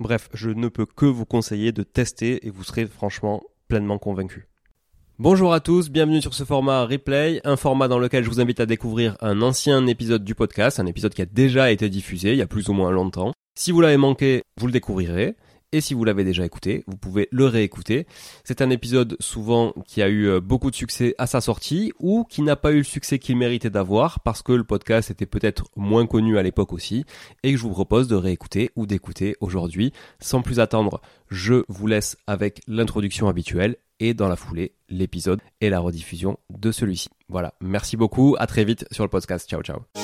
Bref, je ne peux que vous conseiller de tester et vous serez franchement pleinement convaincu. Bonjour à tous, bienvenue sur ce format replay, un format dans lequel je vous invite à découvrir un ancien épisode du podcast, un épisode qui a déjà été diffusé il y a plus ou moins longtemps. Si vous l'avez manqué, vous le découvrirez. Et si vous l'avez déjà écouté, vous pouvez le réécouter. C'est un épisode souvent qui a eu euh, beaucoup de succès à sa sortie ou qui n'a pas eu le succès qu'il méritait d'avoir parce que le podcast était peut-être moins connu à l'époque aussi et que je vous propose de réécouter ou d'écouter aujourd'hui. Sans plus attendre, je vous laisse avec l'introduction habituelle et dans la foulée l'épisode et la rediffusion de celui-ci. Voilà, merci beaucoup, à très vite sur le podcast. Ciao ciao.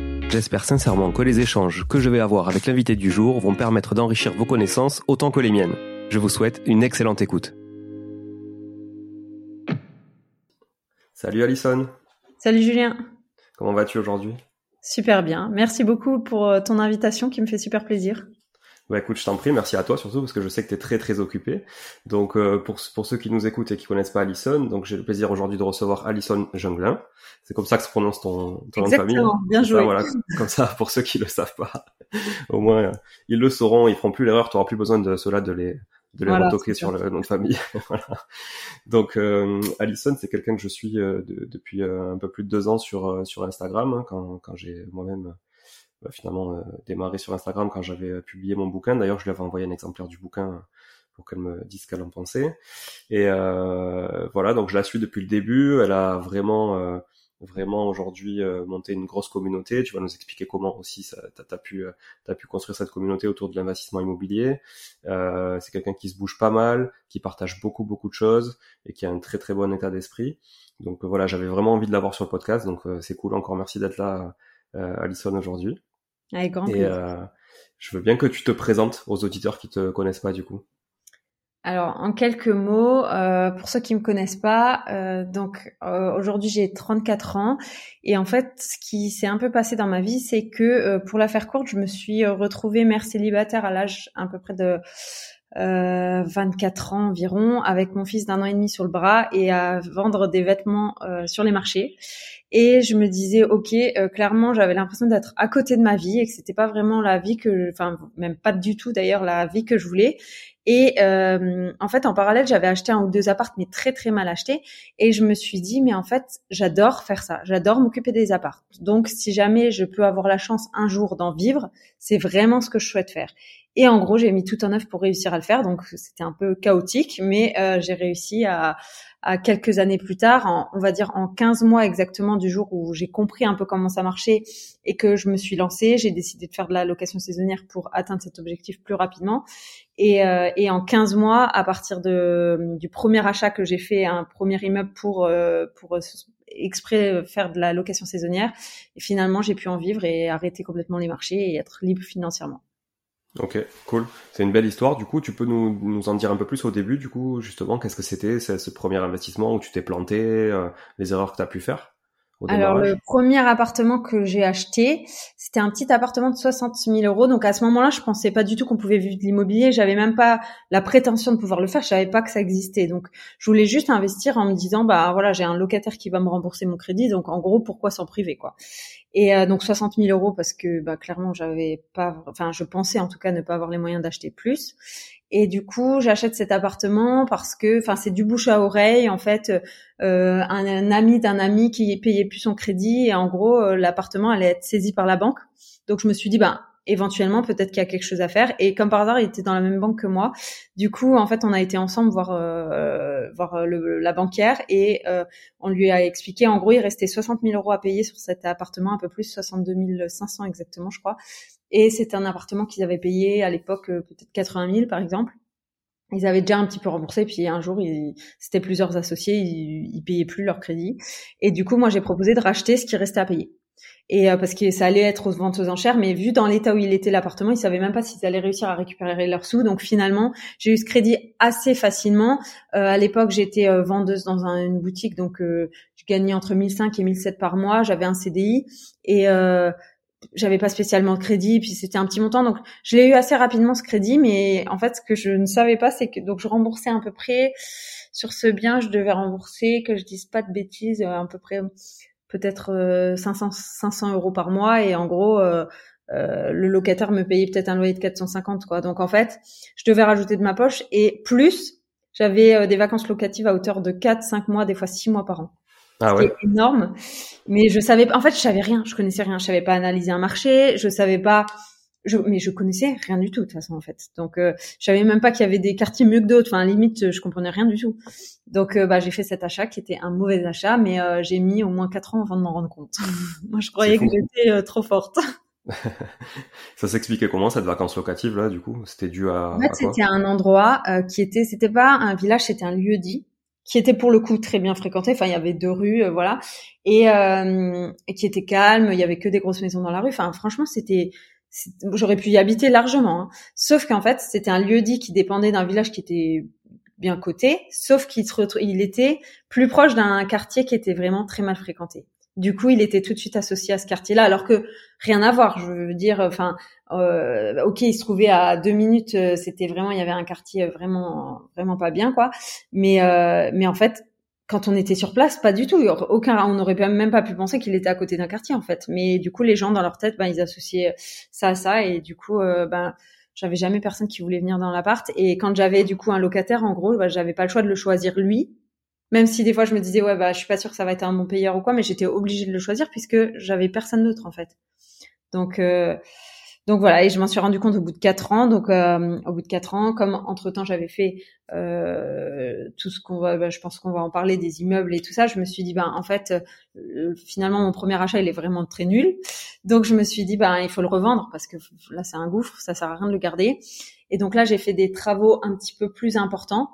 J'espère sincèrement que les échanges que je vais avoir avec l'invité du jour vont permettre d'enrichir vos connaissances autant que les miennes. Je vous souhaite une excellente écoute. Salut Alison. Salut Julien. Comment vas-tu aujourd'hui? Super bien. Merci beaucoup pour euh, ton invitation qui me fait super plaisir. Bah écoute, je t'en prie, merci à toi surtout parce que je sais que tu es très très occupé. Donc euh, pour, pour ceux qui nous écoutent et qui connaissent pas Alison, donc j'ai le plaisir aujourd'hui de recevoir Alison Junglin. C'est comme ça que se prononce ton, ton nom de famille. bien joué. voilà, comme ça pour ceux qui le savent pas. Au moins euh, ils le sauront, ils feront plus l'erreur, tu auras plus besoin de cela de les de les retoquer sur le nom de famille. voilà. Donc euh, Alison, c'est quelqu'un que je suis euh, depuis un peu plus de deux ans sur sur Instagram hein, quand quand j'ai moi-même finalement euh, démarré sur Instagram quand j'avais euh, publié mon bouquin. D'ailleurs, je lui avais envoyé un exemplaire du bouquin pour qu'elle me dise ce qu'elle en pensait. Et euh, voilà, donc je la suis depuis le début. Elle a vraiment, euh, vraiment aujourd'hui monté une grosse communauté. Tu vas nous expliquer comment aussi tu as, pu, as pu construire cette communauté autour de l'investissement immobilier. c'est quelqu'un qui se bouge pas mal, qui partage beaucoup, beaucoup de choses et qui a un très, très bon état d'esprit. Donc voilà, j'avais vraiment envie de l'avoir sur le podcast. Donc c'est cool. Encore merci d'être là, Alison, aujourd'hui. Avec grand Et euh, je veux bien que tu te présentes aux auditeurs qui te connaissent pas du coup. Alors, en quelques mots, euh, pour ceux qui me connaissent pas, euh, donc euh, aujourd'hui j'ai 34 ans et en fait, ce qui s'est un peu passé dans ma vie, c'est que pour la faire courte, je me suis retrouvée mère célibataire à l'âge à peu près de 24 ans environ, avec mon fils d'un an et demi sur le bras et à vendre des vêtements sur les marchés. Et je me disais, ok, euh, clairement, j'avais l'impression d'être à côté de ma vie et que c'était pas vraiment la vie que, enfin, même pas du tout d'ailleurs la vie que je voulais. Et euh, en fait, en parallèle, j'avais acheté un ou deux appartes, mais très très mal achetés. Et je me suis dit, mais en fait, j'adore faire ça. J'adore m'occuper des appartes. Donc, si jamais je peux avoir la chance un jour d'en vivre, c'est vraiment ce que je souhaite faire. Et en gros, j'ai mis tout en œuvre pour réussir à le faire. Donc, c'était un peu chaotique, mais euh, j'ai réussi à, à quelques années plus tard, on va dire en 15 mois exactement du jour où j'ai compris un peu comment ça marchait et que je me suis lancée, j'ai décidé de faire de la location saisonnière pour atteindre cet objectif plus rapidement. Et, euh, et en 15 mois, à partir de, du premier achat que j'ai fait, un premier immeuble pour, euh, pour exprès faire de la location saisonnière. Et finalement, j'ai pu en vivre et arrêter complètement les marchés et être libre financièrement. Ok, cool. C'est une belle histoire. Du coup, tu peux nous, nous en dire un peu plus au début, du coup, justement, qu'est-ce que c'était ce premier investissement où tu t'es planté, euh, les erreurs que tu as pu faire alors le premier appartement que j'ai acheté, c'était un petit appartement de 60 000 euros. Donc à ce moment-là, je pensais pas du tout qu'on pouvait vivre de l'immobilier. J'avais même pas la prétention de pouvoir le faire. Je savais pas que ça existait. Donc je voulais juste investir en me disant bah voilà j'ai un locataire qui va me rembourser mon crédit. Donc en gros pourquoi s'en priver quoi? Et euh, donc 60 000 euros parce que bah clairement j'avais pas, enfin je pensais en tout cas ne pas avoir les moyens d'acheter plus. Et du coup, j'achète cet appartement parce que, enfin, c'est du bouche à oreille. En fait, euh, un, ami d'un ami qui payait plus son crédit et en gros, euh, l'appartement allait être saisi par la banque. Donc, je me suis dit, ben, éventuellement, peut-être qu'il y a quelque chose à faire. Et comme par hasard, il était dans la même banque que moi. Du coup, en fait, on a été ensemble voir euh, voir le, la banquière et on lui a expliqué. En gros, il restait 60 000 euros à payer sur cet appartement, un peu plus, 62 500 exactement, je crois. Et c'était un appartement qu'ils avaient payé à l'époque euh, peut-être 80 000 par exemple. Ils avaient déjà un petit peu remboursé, puis un jour, c'était plusieurs associés, ils, ils payaient plus leur crédit. Et du coup, moi, j'ai proposé de racheter ce qui restait à payer. Et euh, parce que ça allait être aux ventes aux enchères, mais vu dans l'état où il était l'appartement, ils savaient même pas s'ils allaient réussir à récupérer leurs sous. Donc finalement, j'ai eu ce crédit assez facilement. Euh, à l'époque, j'étais euh, vendeuse dans une boutique, donc je gagnais entre 1005 et 1007 par mois. J'avais un CDI et j'avais pas spécialement de crédit, puis c'était un petit montant, donc je l'ai eu assez rapidement ce crédit, mais en fait ce que je ne savais pas, c'est que donc je remboursais à peu près sur ce bien, je devais rembourser, que je dise pas de bêtises, à peu près peut-être 500 euh, 500 euros par mois, et en gros euh, euh, le locataire me payait peut-être un loyer de 450 quoi. Donc en fait, je devais rajouter de ma poche et plus j'avais des vacances locatives à hauteur de 4, 5 mois, des fois 6 mois par an. Ah ouais. Énorme. Mais je savais, en fait, je savais rien. Je connaissais rien. Je savais pas analyser un marché. Je savais pas. Je, mais je connaissais rien du tout de toute façon en fait. Donc euh, je savais même pas qu'il y avait des quartiers mieux que d'autres. Enfin limite je comprenais rien du tout. Donc euh, bah j'ai fait cet achat qui était un mauvais achat, mais euh, j'ai mis au moins quatre ans avant de m'en rendre compte. Moi je croyais que j'étais euh, trop forte. ça s'expliquait comment cette vacance locative là du coup? C'était dû à. En fait c'était un endroit qui était, c'était pas un village, c'était un lieu dit qui était pour le coup très bien fréquenté. Enfin, il y avait deux rues, euh, voilà, et, euh, et, qui était calme. Il y avait que des grosses maisons dans la rue. Enfin, franchement, c'était, j'aurais pu y habiter largement. Hein. Sauf qu'en fait, c'était un lieu dit qui dépendait d'un village qui était bien coté, sauf qu'il il était plus proche d'un quartier qui était vraiment très mal fréquenté. Du coup, il était tout de suite associé à ce quartier-là, alors que rien à voir. Je veux dire, enfin, euh, ok, il se trouvait à deux minutes. Euh, c'était vraiment, il y avait un quartier vraiment, vraiment pas bien, quoi. Mais, euh, mais en fait, quand on était sur place, pas du tout. Aucun, on n'aurait même pas pu penser qu'il était à côté d'un quartier, en fait. Mais du coup, les gens dans leur tête, ben, ils associaient ça à ça, et du coup, ben, j'avais jamais personne qui voulait venir dans l'appart. Et quand j'avais du coup un locataire, en gros, ben, j'avais pas le choix de le choisir lui même si des fois je me disais ouais bah je suis pas sûre que ça va être un bon payeur ou quoi, mais j'étais obligée de le choisir puisque j'avais personne d'autre en fait. Donc euh, donc voilà et je m'en suis rendu compte au bout de quatre ans. Donc euh, au bout de quatre ans, comme entre temps j'avais fait euh, tout ce qu'on va, bah, je pense qu'on va en parler des immeubles et tout ça, je me suis dit ben en fait euh, finalement mon premier achat il est vraiment très nul. Donc je me suis dit ben il faut le revendre parce que là c'est un gouffre, ça sert à rien de le garder. Et donc là j'ai fait des travaux un petit peu plus importants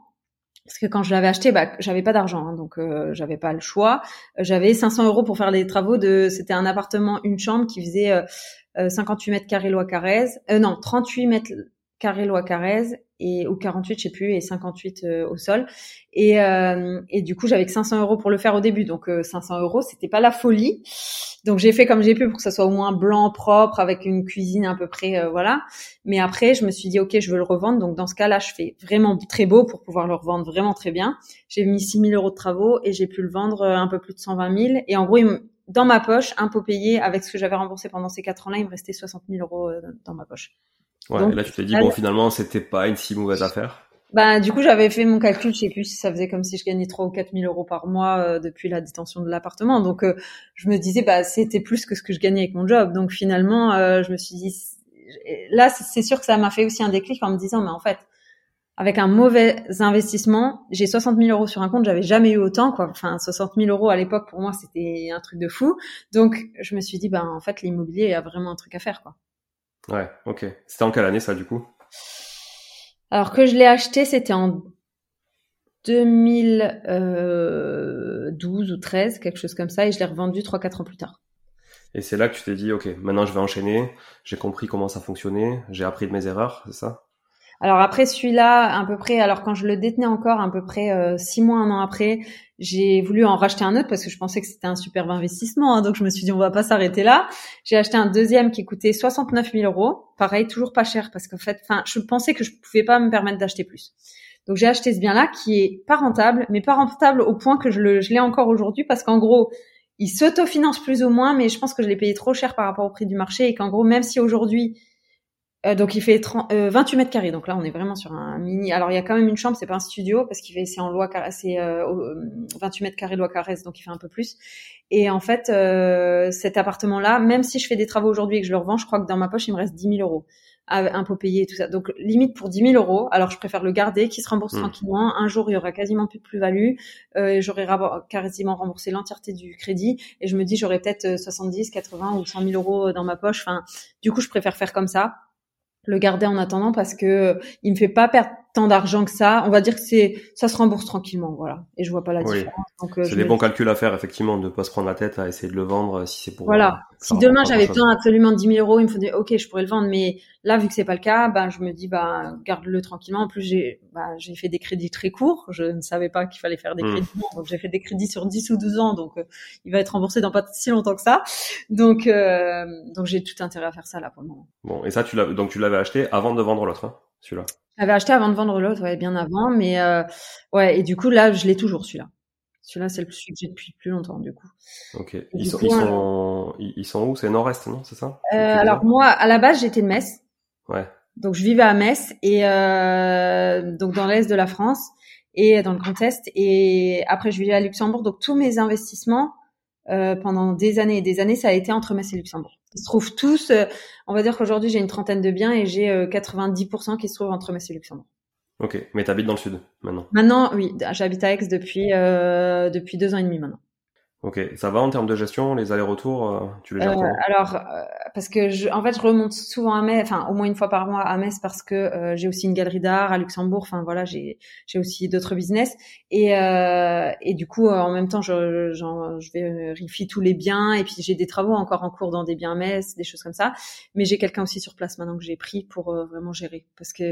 parce que quand je l'avais acheté, bah, j'avais pas d'argent, hein, donc euh, j'avais pas le choix. J'avais 500 euros pour faire les travaux de. C'était un appartement, une chambre qui faisait euh, 58 euh, mètres carrés loi Carrez. Euh, non, 38 mètres carrés loi Carrez et ou 48, je sais plus, et 58 euh, au sol. Et, euh, et du coup, j'avais que 500 euros pour le faire au début, donc 500 euros, c'était pas la folie. Donc j'ai fait comme j'ai pu pour que ça soit au moins blanc, propre, avec une cuisine à peu près, euh, voilà. Mais après, je me suis dit, ok, je veux le revendre. Donc dans ce cas-là, je fais vraiment très beau pour pouvoir le revendre vraiment très bien. J'ai mis 6 000 euros de travaux et j'ai pu le vendre euh, un peu plus de 120 000. Et en gros, dans ma poche, impôt payé, avec ce que j'avais remboursé pendant ces 4 ans-là, il me restait 60 000 euros euh, dans ma poche. Ouais, là tu t'es dit, bon, finalement, c'était pas une si mauvaise affaire. Bah, du coup, j'avais fait mon calcul, je sais plus si ça faisait comme si je gagnais 3 ou 4 000 euros par mois euh, depuis la détention de l'appartement. Donc, euh, je me disais, bah, c'était plus que ce que je gagnais avec mon job. Donc, finalement, euh, je me suis dit, là, c'est sûr que ça m'a fait aussi un déclic en me disant, mais en fait, avec un mauvais investissement, j'ai 60 000 euros sur un compte, j'avais jamais eu autant, quoi. Enfin, 60 000 euros à l'époque, pour moi, c'était un truc de fou. Donc, je me suis dit, bah, en fait, l'immobilier, il y a vraiment un truc à faire, quoi. Ouais, ok. C'était en quelle année, ça, du coup? Alors que je l'ai acheté, c'était en 2012 ou 13, quelque chose comme ça, et je l'ai revendu 3-4 ans plus tard. Et c'est là que tu t'es dit, ok, maintenant je vais enchaîner, j'ai compris comment ça fonctionnait, j'ai appris de mes erreurs, c'est ça? Alors après celui-là, à peu près, alors quand je le détenais encore, à peu près euh, six mois, un an après, j'ai voulu en racheter un autre parce que je pensais que c'était un superbe investissement. Hein, donc je me suis dit on va pas s'arrêter là. J'ai acheté un deuxième qui coûtait 69 000 euros. Pareil, toujours pas cher parce qu'en fait, enfin, je pensais que je pouvais pas me permettre d'acheter plus. Donc j'ai acheté ce bien-là qui est pas rentable, mais pas rentable au point que je je l'ai encore aujourd'hui parce qu'en gros, il s'autofinance plus ou moins, mais je pense que je l'ai payé trop cher par rapport au prix du marché et qu'en gros, même si aujourd'hui euh, donc il fait 30, 28 euh, mètres carrés. Donc là, on est vraiment sur un mini. Alors il y a quand même une chambre, c'est pas un studio parce qu'il fait c'est en loi c'est euh, 28 mètres carrés loi donc il fait un peu plus. Et en fait, euh, cet appartement-là, même si je fais des travaux aujourd'hui et que je le revends, je crois que dans ma poche il me reste 10 000 euros impôts payés et tout ça. Donc limite pour 10 000 euros. Alors je préfère le garder, qui se rembourse mmh. tranquillement. Un jour il y aura quasiment plus de plus-value. Euh, j'aurai quasiment remboursé l'entièreté du crédit et je me dis j'aurai peut-être 70, 80 ou 100 000 euros dans ma poche. Enfin, du coup je préfère faire comme ça le garder en attendant parce que il me fait pas perdre tant d'argent que ça. On va dire que c'est ça se rembourse tranquillement, voilà. Et je vois pas la différence. Euh, c'est des bons calculs à faire effectivement, de pas se prendre la tête à essayer de le vendre euh, si c'est pour. Voilà. Euh, si demain j'avais besoin absolument 10 000 euros, il me dire ok, je pourrais le vendre, mais là vu que c'est pas le cas, ben je me dis bah garde-le tranquillement. En plus j'ai bah, j'ai fait des crédits très courts. Je ne savais pas qu'il fallait faire des hmm. crédits, donc j'ai fait des crédits sur 10 ou 12 ans, donc il va être remboursé dans pas si longtemps que ça. Donc donc j'ai tout intérêt à faire ça là pour le moment. Bon et ça tu l'as donc tu l'avais acheté avant de vendre l'autre, hein, celui-là. J'avais acheté avant de vendre l'autre, ouais, bien avant, mais euh, ouais, et du coup là, je l'ai toujours celui-là. Celui-là, c'est le celui que j'ai depuis plus longtemps, du coup. Ok. Ils sont, ils, sont, ils sont, où? C'est nord-est, non? C'est ça? Euh, Alors moi, à la base, j'étais de Metz. Ouais. Donc je vivais à Metz et euh, donc dans l'est de la France et dans le Grand Est. Et après, je vivais à Luxembourg. Donc tous mes investissements euh, pendant des années et des années, ça a été entre Metz et Luxembourg. Ils se trouvent tous. Euh, on va dire qu'aujourd'hui j'ai une trentaine de biens et j'ai 90% euh, qui se trouvent entre Metz et Luxembourg. Ok, mais tu habites dans le sud maintenant Maintenant, oui, j'habite à Aix depuis depuis deux ans et demi maintenant. Ok, ça va en termes de gestion, les allers-retours, euh, tu les gères euh, Alors, euh, parce que je, en fait, je remonte souvent à Metz, enfin au moins une fois par mois à Metz parce que euh, j'ai aussi une galerie d'art à Luxembourg. Enfin voilà, j'ai j'ai aussi d'autres business et et du coup en même temps, je je vérifie tous les biens et puis j'ai des travaux encore en cours dans des biens à Metz, des choses comme ça. Mais j'ai quelqu'un aussi sur place maintenant que j'ai pris pour vraiment gérer parce que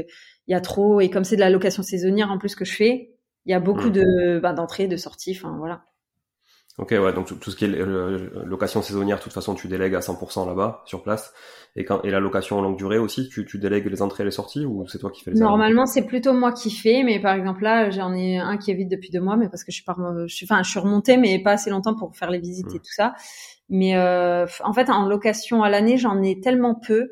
il y a trop et comme c'est de la location saisonnière en plus que je fais, il y a beaucoup mmh. de ben, d'entrées, de sorties. Enfin voilà. Ok, ouais, donc tout, ce qui est location saisonnière, de toute façon, tu délègues à 100% là-bas, sur place. Et, quand, et la location en longue durée aussi, tu, tu délègues les entrées et les sorties ou c'est toi qui fais les Normalement, c'est plutôt moi qui fais, mais par exemple là, j'en ai un qui est vide depuis deux mois, mais parce que je suis, par, je suis, enfin, je suis remontée, mais pas assez longtemps pour faire les visites et mmh. tout ça. Mais euh, en fait, en location à l'année, j'en ai tellement peu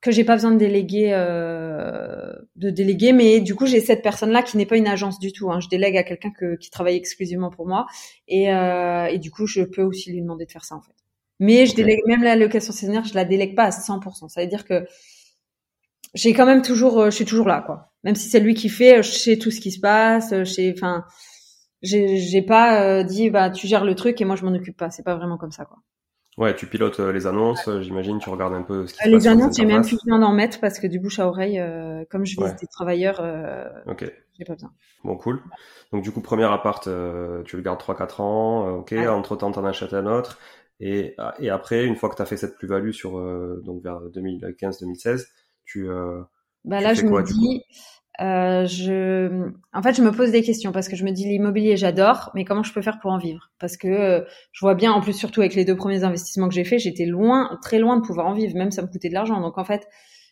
que j'ai pas besoin de déléguer euh, de déléguer mais du coup j'ai cette personne là qui n'est pas une agence du tout hein. je délègue à quelqu'un qui travaille exclusivement pour moi. Et, euh, et du coup je peux aussi lui demander de faire ça en fait. Mais je délègue même la location saisonnière je la délègue pas à 100% ça veut dire que j'ai quand même toujours euh, je suis toujours là quoi. Même si c'est lui qui fait je sais tout ce qui se passe je sais enfin j'ai j'ai pas euh, dit bah tu gères le truc et moi je m'en occupe pas. C'est pas vraiment comme ça quoi Ouais, tu pilotes euh, les annonces, euh, j'imagine, tu regardes un peu ce qui se Les annonces, j'ai même plus besoin d'en mettre parce que du bouche à oreille, euh, comme je vise des travailleurs, euh, ok, j'ai pas besoin. Bon, cool. Donc du coup, premier appart, tu le gardes 3-4 ans, ok. Entre temps, t'en achètes un autre, et et après, une fois que t'as fait cette plus-value sur donc vers 2015-2016, tu bah là, je me dis, euh, je, en fait, je me pose des questions parce que je me dis l'immobilier, j'adore, mais comment je peux faire pour en vivre? Parce que euh, je vois bien, en plus, surtout avec les deux premiers investissements que j'ai faits, j'étais loin, très loin de pouvoir en vivre, même ça me coûtait de l'argent. Donc en fait,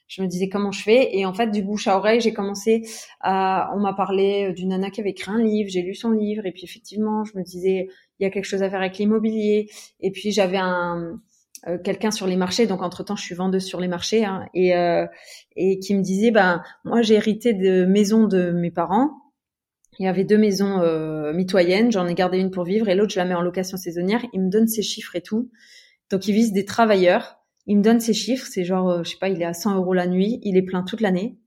je me disais comment je fais, et en fait, du bouche à oreille, j'ai commencé à, on m'a parlé d'une nana qui avait écrit un livre, j'ai lu son livre, et puis effectivement, je me disais il y a quelque chose à faire avec l'immobilier, et puis j'avais un euh, quelqu'un sur les marchés, donc entre temps je suis vendeuse sur les marchés, hein, et, euh, et qui me disait, ben moi j'ai hérité de maisons de mes parents. Il y avait deux maisons euh, mitoyennes, j'en ai gardé une pour vivre et l'autre je la mets en location saisonnière. Il me donne ses chiffres et tout, donc il vise des travailleurs. Il me donne ses chiffres, c'est genre, je sais pas, il est à 100 euros la nuit, il est plein toute l'année.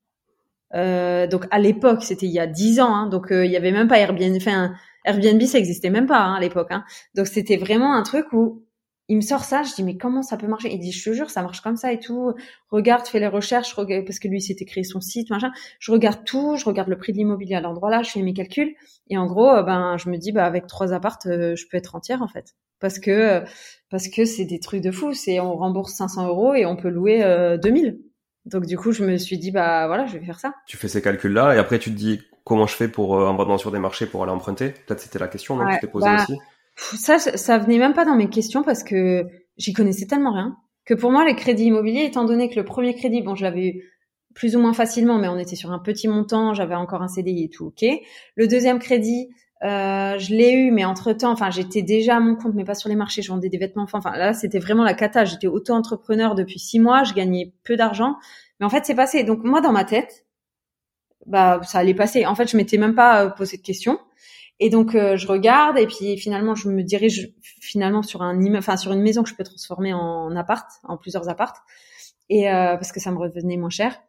donc à l'époque, c'était il y a 10 ans, hein, donc il y avait même pas Airbnb. Enfin, Airbnb, ça existait même pas hein, à l'époque. Hein. Donc c'était vraiment un truc où il me sort ça, je dis mais comment ça peut marcher? Il dit je te jure ça marche comme ça et tout. Regarde, fais les recherches, parce que lui s'était créé son site, machin. Je regarde tout, je regarde le prix de l'immobilier à l'endroit là, je fais mes calculs et en gros euh, ben je me dis bah avec trois appartes euh, je peux être entière en fait parce que euh, parce que c'est des trucs de fou. C'est on rembourse 500 euros et on peut louer 2000. Donc du coup je me suis dit bah voilà je vais faire ça. Tu fais ces calculs là et après tu te dis comment je fais pour en vendant sur des marchés pour aller emprunter? Peut-être c'était la question non? Tu t'es posée bah, aussi? Ça, ça venait même pas dans mes questions parce que j'y connaissais tellement rien que pour moi, les crédits immobiliers, étant donné que le premier crédit, bon, je l'avais eu plus ou moins facilement, mais on était sur un petit montant, j'avais encore un CDI et tout, ok. Le deuxième crédit, euh, je l'ai eu, mais entre temps, enfin, j'étais déjà à mon compte, mais pas sur les marchés. Je vendais des vêtements. Enfin, là, c'était vraiment la cata. J'étais auto-entrepreneur depuis six mois. Je gagnais peu d'argent, mais en fait, c'est passé. Donc moi, dans ma tête, bah, ça allait passer. En fait, je m'étais même pas euh, posé de questions. Et donc euh, je regarde et puis finalement je me dirige finalement sur un enfin sur une maison que je peux transformer en appart, en plusieurs appartes, et euh, parce que ça me revenait moins cher.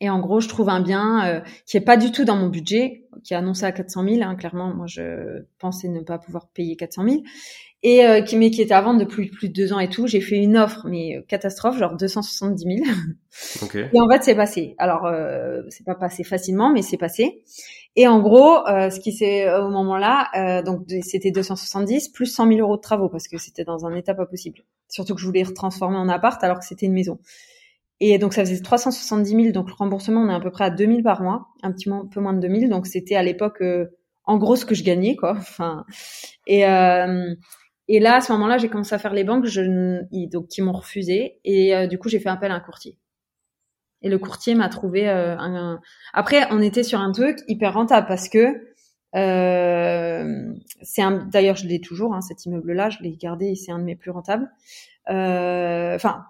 Et en gros, je trouve un bien euh, qui est pas du tout dans mon budget, qui est annoncé à 400 000. Hein, clairement, moi, je pensais ne pas pouvoir payer 400 000 et euh, qui mais qui était à vendre depuis plus de deux ans et tout. J'ai fait une offre, mais catastrophe, genre 270 000. Okay. Et en fait, c'est passé. Alors, euh, c'est pas passé facilement, mais c'est passé. Et en gros, euh, ce qui s'est au moment-là, euh, donc c'était 270 plus 100 000 euros de travaux parce que c'était dans un état pas possible. Surtout que je voulais retransformer en appart alors que c'était une maison. Et donc ça faisait 370 000, donc le remboursement on est à peu près à 2000 par mois, un petit peu moins de 2000, donc c'était à l'époque euh, en gros ce que je gagnais quoi. Enfin et euh, et là à ce moment-là j'ai commencé à faire les banques, je, donc qui m'ont refusé et euh, du coup j'ai fait appel à un courtier. Et le courtier m'a trouvé un, Après on était sur un truc hyper rentable parce que c'est un d'ailleurs je l'ai toujours hein, cet immeuble là, je l'ai gardé c'est un de mes plus rentables. Enfin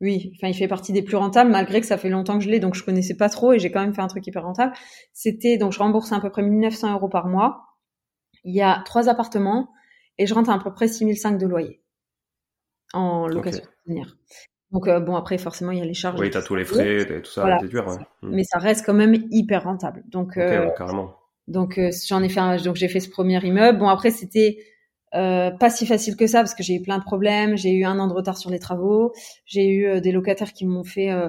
oui, enfin il fait partie des plus rentables malgré que ça fait longtemps que je l'ai donc je connaissais pas trop et j'ai quand même fait un truc hyper rentable. C'était donc je rembourse à peu près 1900 euros par mois. Il y a trois appartements et je rentre à, peu près 6005 de loyer en location Donc euh, bon après forcément il y a les charges. Oui, tu as tous les frais, tout ça, c'est dur. Hmm. Mais ça reste quand même hyper rentable. Donc euh, carrément. Donc euh, j'en ai fait un, donc j'ai fait ce premier immeuble. Bon après c'était euh, pas si facile que ça parce que j'ai eu plein de problèmes. J'ai eu un an de retard sur les travaux. J'ai eu des locataires qui m'ont fait, euh,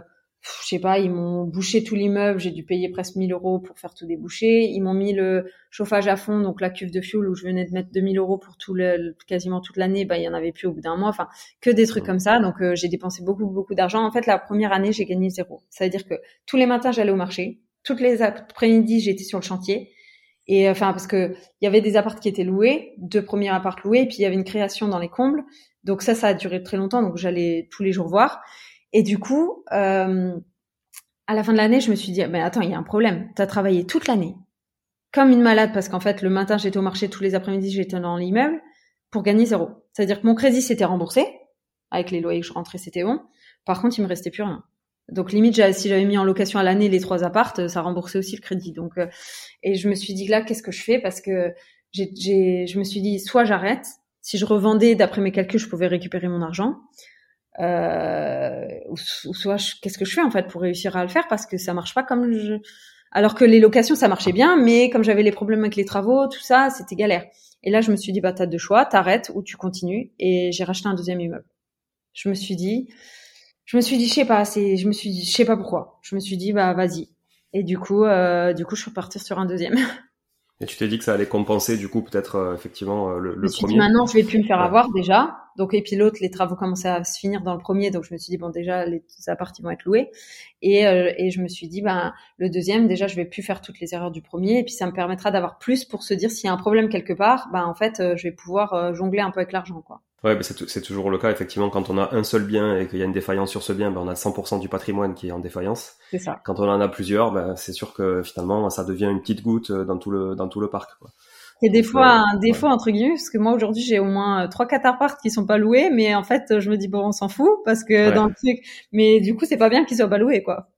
je sais pas, ils m'ont bouché tout l'immeuble. J'ai dû payer presque 1000 euros pour faire tout déboucher. Ils m'ont mis le chauffage à fond, donc la cuve de fuel où je venais de mettre 2000 euros pour tout le, quasiment toute l'année. Bah, il y en avait plus au bout d'un mois. Enfin, que des trucs comme ça. Donc j'ai dépensé beaucoup beaucoup d'argent. En fait, la première année, j'ai gagné zéro. Ça veut dire que tous les matins, j'allais au marché. Toutes les après-midi, j'étais sur le chantier. Et enfin parce que il y avait des apparts qui étaient loués, deux premiers apparts loués, et puis il y avait une création dans les combles. Donc ça, ça a duré très longtemps, donc j'allais tous les jours voir. Et du coup, euh, à la fin de l'année, je me suis dit, mais attends, il y a un problème. Tu as travaillé toute l'année comme une malade parce qu'en fait, le matin, j'étais au marché, tous les après-midi, j'étais dans l'immeuble pour gagner zéro. C'est-à-dire que mon crédit s'était remboursé avec les loyers que je rentrais, c'était bon. Par contre, il me restait plus rien. Donc limite, si j'avais mis en location à l'année les trois appartes, ça remboursait aussi le crédit. Donc euh, et je me suis dit là, qu'est-ce que je fais? Parce que je me suis dit soit j'arrête. Si je revendais, d'après mes calculs, je pouvais récupérer mon argent. Euh, ou, soit qu'est-ce que je fais en fait pour réussir à le faire parce que ça marche pas comme je. Alors que les locations ça marchait bien, mais comme j'avais les problèmes avec les travaux, tout ça, c'était galère. Et là, je me suis dit bah t'as deux choix, t'arrêtes ou tu continues. Et j'ai racheté un deuxième immeuble. Je me suis dit je me suis dit, je sais pas, c'est, je me suis dit, je sais pas pourquoi. Je me suis dit, bah, vas-y. Et du coup, euh, du coup, je suis repartie sur un deuxième. Et tu t'es dit que ça allait compenser, du coup, peut-être, euh, effectivement, euh, le, le je me suis Dit, maintenant, je vais plus me faire avoir, déjà. Donc, et puis l'autre, les travaux commençaient à se finir dans le premier. Donc, je me suis dit, bon, déjà, les appartements vont être loués. Et, euh, et je me suis dit, ben, le deuxième, déjà, je vais plus faire toutes les erreurs du premier. Et puis, ça me permettra d'avoir plus pour se dire s'il y a un problème quelque part, ben, en fait, je vais pouvoir jongler un peu avec l'argent, quoi. Ouais, c'est toujours le cas, effectivement, quand on a un seul bien et qu'il y a une défaillance sur ce bien, ben, on a 100% du patrimoine qui est en défaillance. C'est ça. Quand on en a plusieurs, ben, c'est sûr que finalement, ça devient une petite goutte euh, dans tout le, dans tout le parc. Quoi. Et des fois, euh, un défaut, entre guillemets, parce que moi, aujourd'hui, j'ai au moins euh, trois, quatre apparts qui sont pas loués, mais en fait, je me dis, bon, on s'en fout, parce que dans le truc, mais du coup, c'est pas bien qu'ils soient pas loués, quoi.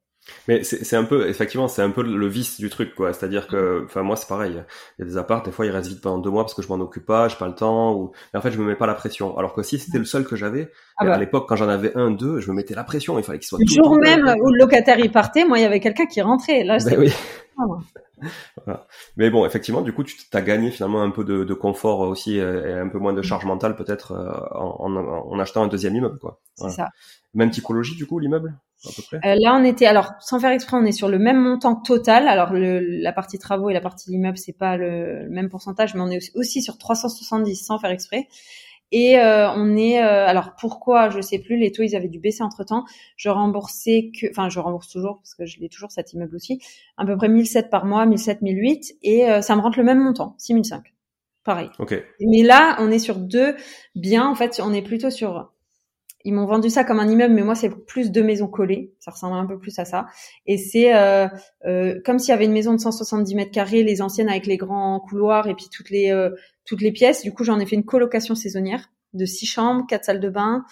Mais c'est un peu, effectivement, c'est un peu le vice du truc, quoi. C'est-à-dire que, enfin, moi, c'est pareil. Il y a des apparts, des fois, ils restent vite pendant deux mois parce que je m'en occupe pas, j'ai pas le temps, ou, mais en fait, je me mets pas la pression. Alors que si c'était le seul que j'avais, ah bah. à l'époque, quand j'en avais un, deux, je me mettais la pression. Il fallait qu'il soit le jour même où le locataire y partait, moi, il y avait quelqu'un qui rentrait. Là, ben oui. Mais bon, effectivement, du coup, tu as gagné finalement un peu de, de confort aussi et un peu moins de charge mentale peut-être en, en, en, achetant un deuxième immeuble, quoi. C'est ça. Même typologie du coup l'immeuble à peu près? Euh, Là on était alors sans faire exprès on est sur le même montant total. Alors le, la partie travaux et la partie immeuble c'est pas le, même pourcentage mais on est aussi, sur 370 sans faire exprès. Et euh, on est euh, alors pourquoi je sais plus les taux ils avaient dû baisser entre temps. Je remboursais que enfin je rembourse toujours parce que je l'ai toujours cet immeuble aussi à peu près 1007 par mois 1007 1008 et ça me rentre le même montant 6005 pareil. Ok. Mais là on est sur deux biens en fait on est plutôt sur ils m'ont vendu ça comme un immeuble, mais moi c'est plus deux maisons collées. Ça ressemble un peu plus à ça. Et c'est euh, euh, comme s'il y avait une maison de 170 mètres carrés, les anciennes avec les grands couloirs et puis toutes les euh, toutes les pièces. Du coup, j'en ai fait une colocation saisonnière de six chambres, quatre salles de bain.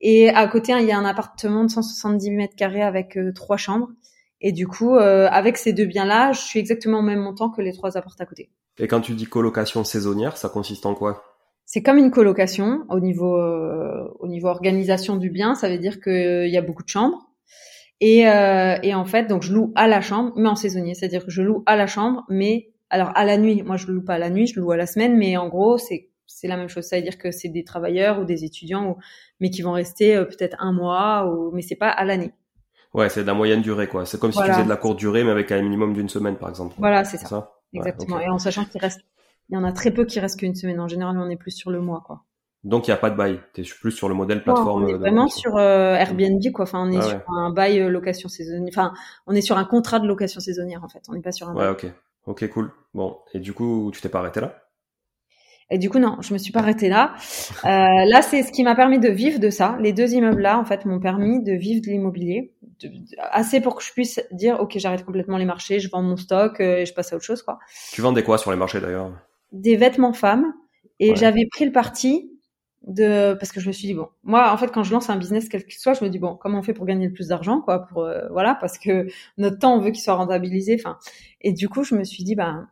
Et à côté, il y a un appartement de 170 mètres carrés avec trois chambres. Et du coup, avec ces deux biens-là, je suis exactement au même montant que les trois appartements à côté. Et quand tu dis colocation saisonnière, ça consiste en quoi? C'est comme une colocation au niveau euh, au niveau organisation du bien. Ça veut dire qu'il euh, y a beaucoup de chambres. Et, euh, et en fait, donc je loue à la chambre, mais en saisonnier, c'est-à-dire que je loue à la chambre, mais alors à la nuit. Moi, je loue pas à la nuit, je loue à la semaine, mais en gros, c'est c'est la même chose. Ça veut dire que c'est des travailleurs ou des étudiants, ou, mais qui vont rester peut-être un mois, ou mais c'est pas à l'année. Ouais, c'est de la moyenne durée, quoi. C'est comme si tu faisais de la courte durée, mais avec un minimum d'une semaine, par exemple. Voilà, c'est ça. Exactement. Et en sachant qu'il reste il y en a très peu qui restent qu'une semaine. En général, on est plus sur le mois, quoi. Donc il n'y a pas de bail. Tu es plus sur le modèle plateforme. on est vraiment sur euh, Airbnb, quoi. Enfin, on est ah sur un bail euh, location saisonnière. Enfin, on est sur un contrat de location saisonnière, en fait. On n'est pas sur un. Ouais, ok. Ok, cool. Bon, et du coup, tu t'es pas arrêté là? Et du coup, non, je me suis pas arrêté là. Euh, là, c'est ce qui m'a permis de vivre de ça. Les deux immeubles-là, en fait, m'ont permis de vivre de l'immobilier, assez pour que je puisse dire, ok, j'arrête complètement les marchés, je vends mon stock et je passe à autre chose, quoi. Tu vendais quoi sur les marchés d'ailleurs? Des vêtements femmes et j'avais pris le parti de parce que je me suis dit bon moi en fait quand je lance un business quel qu'il soit je me dis bon comment on fait pour gagner le plus d'argent quoi pour euh, voilà parce que notre temps on veut qu'il soit rentabilisé enfin. Et du coup je me suis dit ben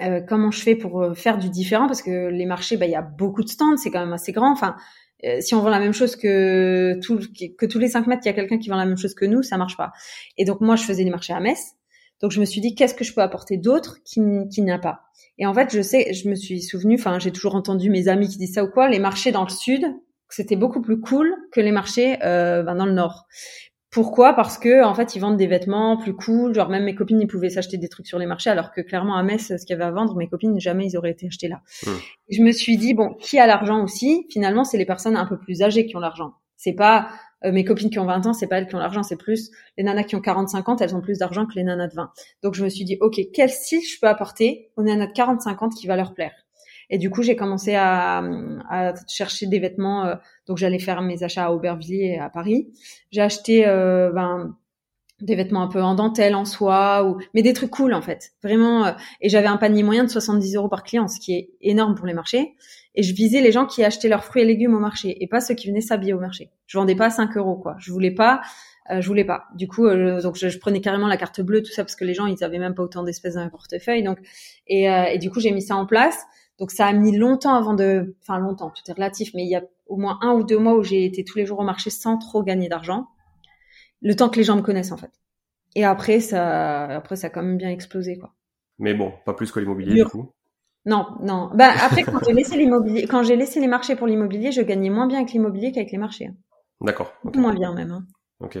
euh, comment je fais pour euh, faire du différent? Parce que les marchés ben il y a beaucoup de stands c'est quand même assez grand. Enfin si on vend la même chose que tout, que tous les 5 mètres il y a quelqu'un qui vend la même chose que nous ça marche pas. Et donc moi je faisais les marchés à Metz donc je me suis dit qu'est-ce que je peux apporter d'autre qui, qui n'y a pas? Et en fait, je sais, je me suis souvenu, enfin j'ai toujours entendu mes amis qui disent ça ou quoi, les marchés dans le sud, c'était beaucoup plus cool que les marchés euh, ben, dans le nord. Pourquoi? Parce que en fait, ils vendent des vêtements plus cool. Genre même mes copines, ils pouvaient s'acheter des trucs sur les marchés, alors que clairement à Metz, ce qu'il y avait à vendre, mes copines jamais ils auraient été achetés là. Mmh. Je me suis dit bon, qui a l'argent aussi? Finalement, c'est les personnes un peu plus âgées qui ont l'argent. C'est pas euh, mes copines qui ont 20 ans, c'est pas elles qui ont l'argent, c'est plus les nanas qui ont 40 ans, elles ont plus d'argent que les nanas de 20. Donc je me suis dit, ok, quel style je peux apporter aux nanas de 40 ans qui va leur plaire? Et du coup, j'ai commencé à, à, chercher des vêtements. Euh, donc j'allais faire mes achats à Aubervilliers et à Paris. J'ai acheté euh, ben, des vêtements un peu en dentelle, en soie, ou mais des trucs cool en fait, vraiment. Euh, et j'avais un panier moyen de 70 euros par client, ce qui est énorme pour les marchés. Et je visais les gens qui achetaient leurs fruits et légumes au marché, et pas ceux qui venaient s'habiller au marché. Je vendais pas à 5 euros quoi. Je voulais pas, euh, je voulais pas. Du coup, euh, donc je, prenais carrément la carte bleue, tout ça, parce que les gens ils avaient même pas autant d'espèces dans leur portefeuille. Donc et, et du coup j'ai mis ça en place. Donc ça a mis longtemps avant de, enfin longtemps, tout est relatif, mais il y a au moins un ou deux mois où j'ai été tous les jours au marché sans trop gagner d'argent le temps que les gens me connaissent en fait. Et après ça, après ça a quand même bien explosé quoi. Mais bon, pas plus que l'immobilier du coup. Non, non. Bah après quand j'ai laissé l'immobilier, quand j'ai laissé les marchés pour l'immobilier, je gagnais moins bien avec l'immobilier qu'avec les marchés. Hein. D'accord. Moins bien même. Hein. Ok.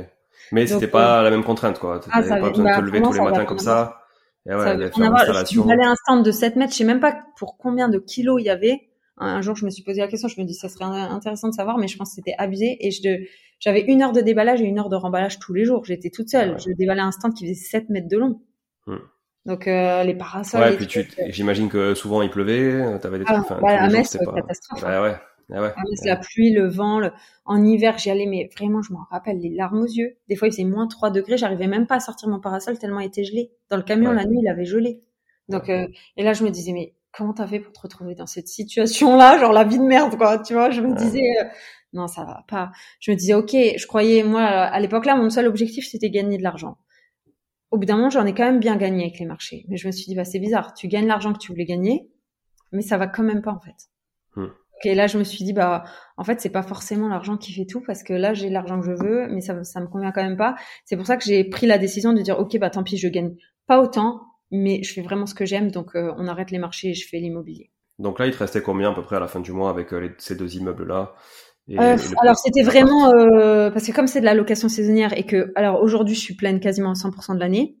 Mais c'était pas euh, la même contrainte quoi. Ah, pas besoin de te bah, lever tous les matins comme ça. Et ouais, ça faire l'installation. J'allais un stand de 7 mètres, je sais même pas pour combien de kilos il y avait. Un jour, je me suis posé la question, je me dis ça serait intéressant de savoir, mais je pense que c'était abusé. Et je, j'avais une heure de déballage et une heure de remballage tous les jours. J'étais toute seule. Je déballais un stand qui faisait 7 mètres de long. Hmm. Donc euh, les parasols. Ouais, puis tu, euh, j'imagine que souvent il pleuvait. T'avais des ah, trucs. à Metz, pas... catastrophe. Ouais, ouais. Ah ouais, La pluie, le vent, en hiver, j'y allais, mais vraiment, je m'en rappelle, les larmes aux yeux. Des fois, il faisait moins 3 degrés, j'arrivais même pas à sortir mon parasol tellement il était gelé. Dans le camion, la nuit, il avait gelé. Donc, euh, et là, je me disais, mais comment t'as fait pour te retrouver dans cette situation-là, genre la vie de merde, quoi, tu vois Je me disais, non, ça va pas. Je me disais, ok, je croyais, moi, à l'époque là, mon seul objectif, c'était gagner de l'argent. Au bout d'un moment, j'en ai quand même bien gagné avec les marchés. Mais je me suis dit, bah, c'est bizarre. Tu gagnes l'argent que tu voulais gagner, mais ça va quand même pas, en fait. Hmm. Et là, je me suis dit, bah, en fait, c'est pas forcément l'argent qui fait tout, parce que là, j'ai l'argent que je veux, mais ça, ça me convient quand même pas. C'est pour ça que j'ai pris la décision de dire, ok, bah, tant pis, je gagne pas autant, mais je fais vraiment ce que j'aime, donc on arrête les marchés et je fais l'immobilier. Donc là, il te restait combien à peu près à la fin du mois avec ces deux immeubles-là euh, alors c'était vraiment euh, parce que comme c'est de la location saisonnière et que alors aujourd'hui je suis pleine quasiment à 100% de l'année,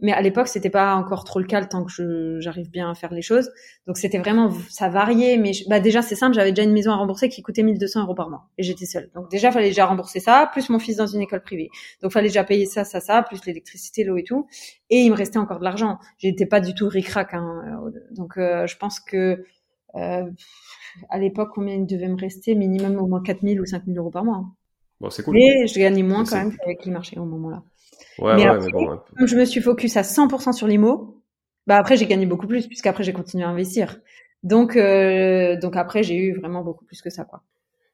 mais à l'époque c'était pas encore trop le cas le temps que j'arrive bien à faire les choses. Donc c'était vraiment ça variait, mais bah déjà c'est simple, j'avais déjà une maison à rembourser qui coûtait 1200 euros par mois et j'étais seule. Donc déjà fallait déjà rembourser ça, plus mon fils dans une école privée. Donc fallait déjà payer ça, ça, ça, plus l'électricité, l'eau et tout. Et il me restait encore de l'argent. J'étais pas du tout ric-rac. Hein. Donc euh, je pense que euh, à l'époque, combien il devait me rester? Minimum au moins 4000 ou 5000 euros par mois. Bon, c'est cool. Mais je gagnais moins quand même qu'avec les marchés au moment-là. Ouais, mais, ouais, mais bon, comme je me suis focus à 100% sur l'IMO, bah après j'ai gagné beaucoup plus puisqu'après j'ai continué à investir. Donc euh, donc après j'ai eu vraiment beaucoup plus que ça quoi.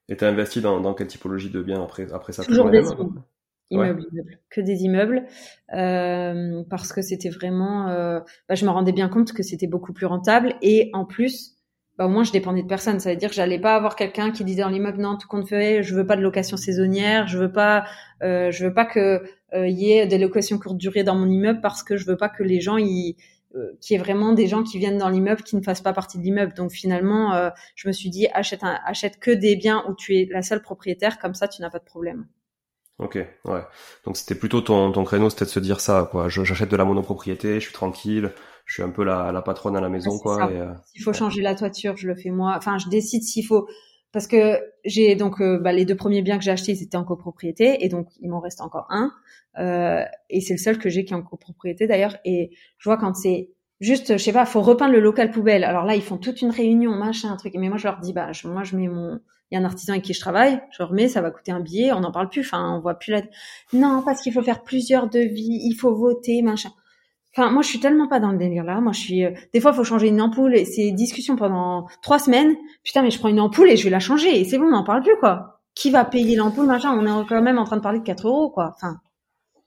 Et t'as investi dans, dans quelle typologie de biens après après ça Toujours des immeubles. Immeubles, que des immeubles, euh, parce que c'était vraiment, euh, bah, je me rendais bien compte que c'était beaucoup plus rentable et en plus bah, au moins je dépendais de personne. Ça veut dire que j'allais pas avoir quelqu'un qui disait dans l'immeuble non tout compte fait, je veux pas de location saisonnière, je veux pas, euh, je veux pas que euh, y ait des locations courte durée dans mon immeuble parce que je veux pas que les gens y euh, qu'il y ait vraiment des gens qui viennent dans l'immeuble qui ne fassent pas partie de l'immeuble. Donc finalement, euh, je me suis dit achète un, achète que des biens où tu es la seule propriétaire, comme ça tu n'as pas de problème. Ok, ouais. Donc c'était plutôt ton, ton créneau, c'était de se dire ça, quoi. J'achète de la monopropriété, je suis tranquille, je suis un peu la, la patronne à la maison, quoi. Et, euh, s'il faut changer la toiture, je le fais moi. Enfin, je décide s'il faut, parce que j'ai donc euh, bah, les deux premiers biens que j'ai achetés, ils étaient en copropriété, et donc il m'en reste encore un, euh, et c'est le seul que j'ai qui est en copropriété d'ailleurs. Et je vois quand c'est juste, je sais pas, faut repeindre le local poubelle. Alors là, ils font toute une réunion, machin, un truc. Mais moi, je leur dis, bah, moi, je mets mon, il y a un artisan avec qui je travaille, je remets, ça va coûter un billet, on n'en parle plus, enfin, on voit plus la, non, parce qu'il faut faire plusieurs devis, il faut voter, machin. Enfin, moi, je suis tellement pas dans le délire là. Moi, je suis. Euh, des fois, il faut changer une ampoule et c'est discussion pendant trois semaines. Putain, mais je prends une ampoule et je vais la changer et c'est bon, on n'en parle plus quoi. Qui va payer l'ampoule, machin? On est quand même en train de parler de 4 euros quoi. Enfin,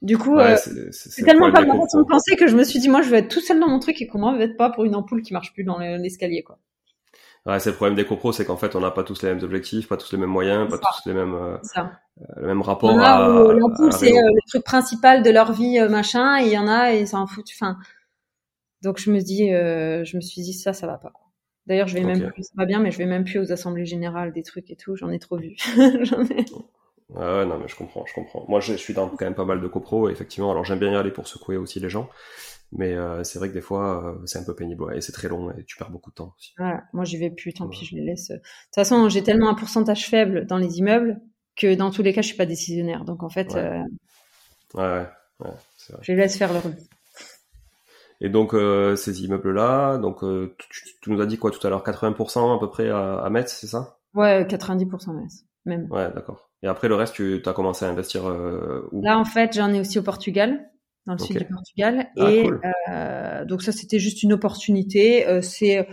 du coup, euh, c'est tellement pas ma façon de penser que je me suis dit, moi, je vais être tout seul dans mon truc et comment va être pas pour une ampoule qui marche plus dans l'escalier quoi. Ouais, c'est le problème des copros, c'est qu'en fait, on n'a pas tous les mêmes objectifs, pas tous les mêmes moyens, pas tous les mêmes, euh, euh, le même rapport à. L'ampoule, c'est euh, le truc principal de leur vie, machin, et il y en a, et ça en fout. Enfin, donc je me dis, je me suis dit ça, ça va pas. D'ailleurs, je vais même plus, ça va bien, mais je vais même plus aux assemblées générales des trucs et tout. J'en ai trop vu. J'en ai... Ouais, non, mais je comprends, je comprends. Moi, je suis dans quand même pas mal de copros, effectivement. Alors, j'aime bien y aller pour secouer aussi les gens. Mais euh, c'est vrai que des fois, euh, c'est un peu pénible et c'est très long et tu perds beaucoup de temps aussi. Voilà, moi j'y vais plus, tant pis, je les laisse. De toute façon, j'ai tellement un pourcentage faible dans les immeubles que dans tous les cas, je suis pas décisionnaire. Donc en fait, ouais, euh, ouais, ouais, vrai. je les laisse faire leur vie. Et donc euh, ces immeubles-là, donc tu, tu, nous as dit quoi tout à l'heure, 80% à peu près à, à Metz, c'est ça? Ouais, 90% Metz, même. Ouais, d'accord. Et après le reste, tu as commencé à investir où? Là, en fait, j'en ai aussi au Portugal dans le sud du Portugal. Ah, et euh, donc ça, c'était juste une opportunité. Euh, c'est,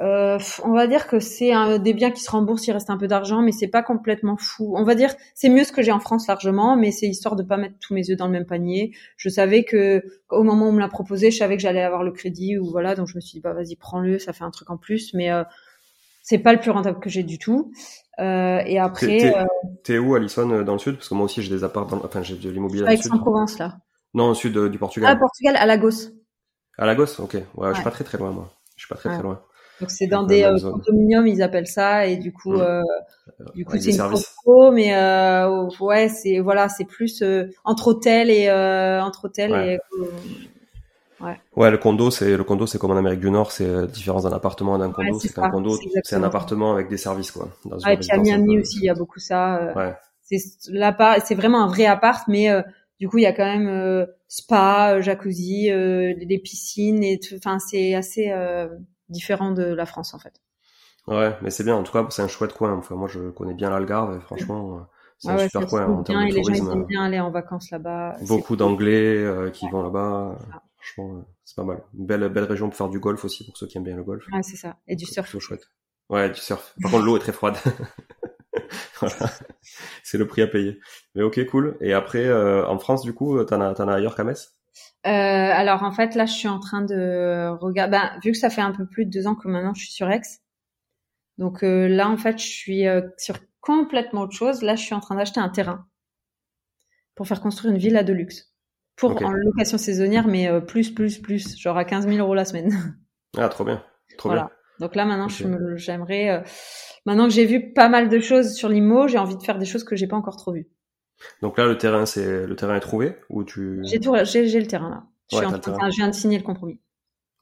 euh, on va dire que c'est des biens qui se remboursent, il reste un peu d'argent, mais c'est pas complètement fou. On va dire, c'est mieux ce que j'ai en France largement, mais c'est histoire de pas mettre tous mes œufs dans le même panier. Je savais que au moment où on me l'a proposé, je savais que j'allais avoir le crédit ou voilà, donc je me suis dit bah vas-y prends-le, ça fait un truc en plus, mais c'est pas le plus rentable que j'ai du tout. Euh, et après, t'es, où, Alison, dans le sud? Parce que moi aussi j'ai des apparts, dans... enfin j'ai de l'immobilier. Avec en Provence là. Non, au sud du Portugal. Ah, Portugal, à Lagos. À Lagos, ok. Ouais, je suis pas très très loin, moi. Je suis pas très très loin. Donc c'est dans des euh, condominiums, ils appellent ça, et du coup, mm. euh, du coup c'est une mais euh, ouais, c'est voilà, c'est plus euh, entre hôtels et euh, entre hôtels ouais. et ouais. Ouais, le condo, c'est le condo, c'est comme en Amérique du Nord, c'est la différence d'un appartement et d'un condo, c'est qu'un condo, c'est un appartement avec des services quoi. Dans ouais, et puis à Miami aussi, il y a beaucoup ça. ouais. C'est là, c'est vraiment un vrai appart, mais du coup, il y a quand même euh, spa, euh, jacuzzi, euh, des piscines et enfin c'est assez différent de la France en fait. Ouais, mais c'est bien. En tout cas, c'est un chouette coin. Enfin, moi, je connais bien l'Algarve. Et franchement, c'est un super coin en termes de tourisme. Les gens aiment bien aller en vacances là-bas. Beaucoup d'Anglais qui vont là-bas. Franchement, c'est pas mal. Une belle, belle région pour faire du golf aussi pour ceux qui aiment bien le golf. Ouais, c'est ça. Et du surf. C'est chouette. Ouais, du surf. Par contre, l'eau est très froide. c'est le prix à payer. Mais ok, cool. Et après, euh, en France, du coup, t'en as, t'en as ailleurs qu'à Metz? Euh, alors en fait là je suis en train de regarder ben, vu que ça fait un peu plus de deux ans que maintenant je suis sur Aix donc euh, là en fait je suis euh, sur complètement autre chose là je suis en train d'acheter un terrain pour faire construire une villa de luxe pour en location saisonnière, mais plus, plus, plus, genre à 15 000 euros la semaine. Ah, trop bien. Trop bien. Donc là, maintenant, j'aimerais, euh, maintenant que j'ai vu pas mal de choses sur l'IMO, j'ai envie de faire des choses que j'ai pas encore trop vues. Donc là, le terrain, c'est le terrain est trouvé ou tu J'ai tout, j'ai le terrain là. Je, suis en train, je viens de signer le compromis.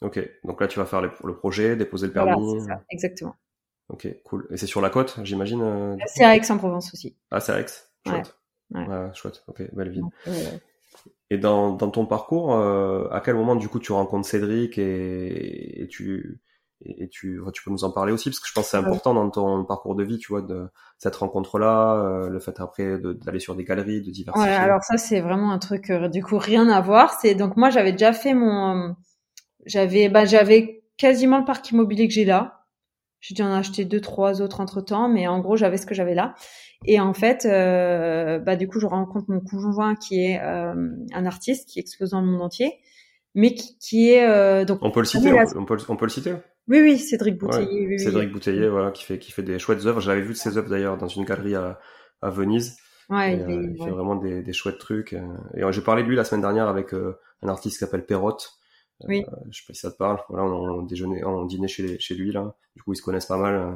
Ok, donc là tu vas faire le, projet, déposer le permis. Voilà, ça, exactement. Ok, cool. Et c'est sur la côte, j'imagine euh, C'est à Aix-en-Provence aussi. Ah, c'est à Aix? Chouette. Ouais. chouette, ok, belle ville. et dans, dans ton parcours, euh, à quel moment du coup tu rencontres Cédric et, et tu et, tu, tu peux nous en parler aussi parce que je pense que c'est important dans ton parcours de vie, tu vois, de cette rencontre-là, euh, le fait après d'aller sur des galeries, de diversifier. Ouais, alors ça c'est vraiment un truc du coup rien à voir. C'est donc moi j'avais déjà fait mon j'avais, bah, j'avais quasiment le parc immobilier que j'ai là. J'ai dû en acheter deux, trois autres entre temps, mais en gros, j'avais ce que j'avais là. Et en fait, euh, bah, du coup, je rencontre mon conjoint qui est euh, un artiste qui expose dans le monde entier, mais qui, qui est euh, donc. On peut le citer. On peut, on peut, le citer? Oui, oui, Cédric Bouteiller. oui, Cédric Bouteiller, voilà, qui fait qui fait des chouettes œuvres. J'avais vu de ses œuvres d'ailleurs dans une galerie à, à Venise. Ouais, il, fait vraiment des, des chouettes trucs. Et j'ai parlé de lui la semaine dernière avec un artiste qui s'appelle Perrotte oui. Euh, je sais pas si ça te parle. Voilà, on, déjeunait, on dînait chez, chez lui là. Du coup, ils se connaissent pas mal euh,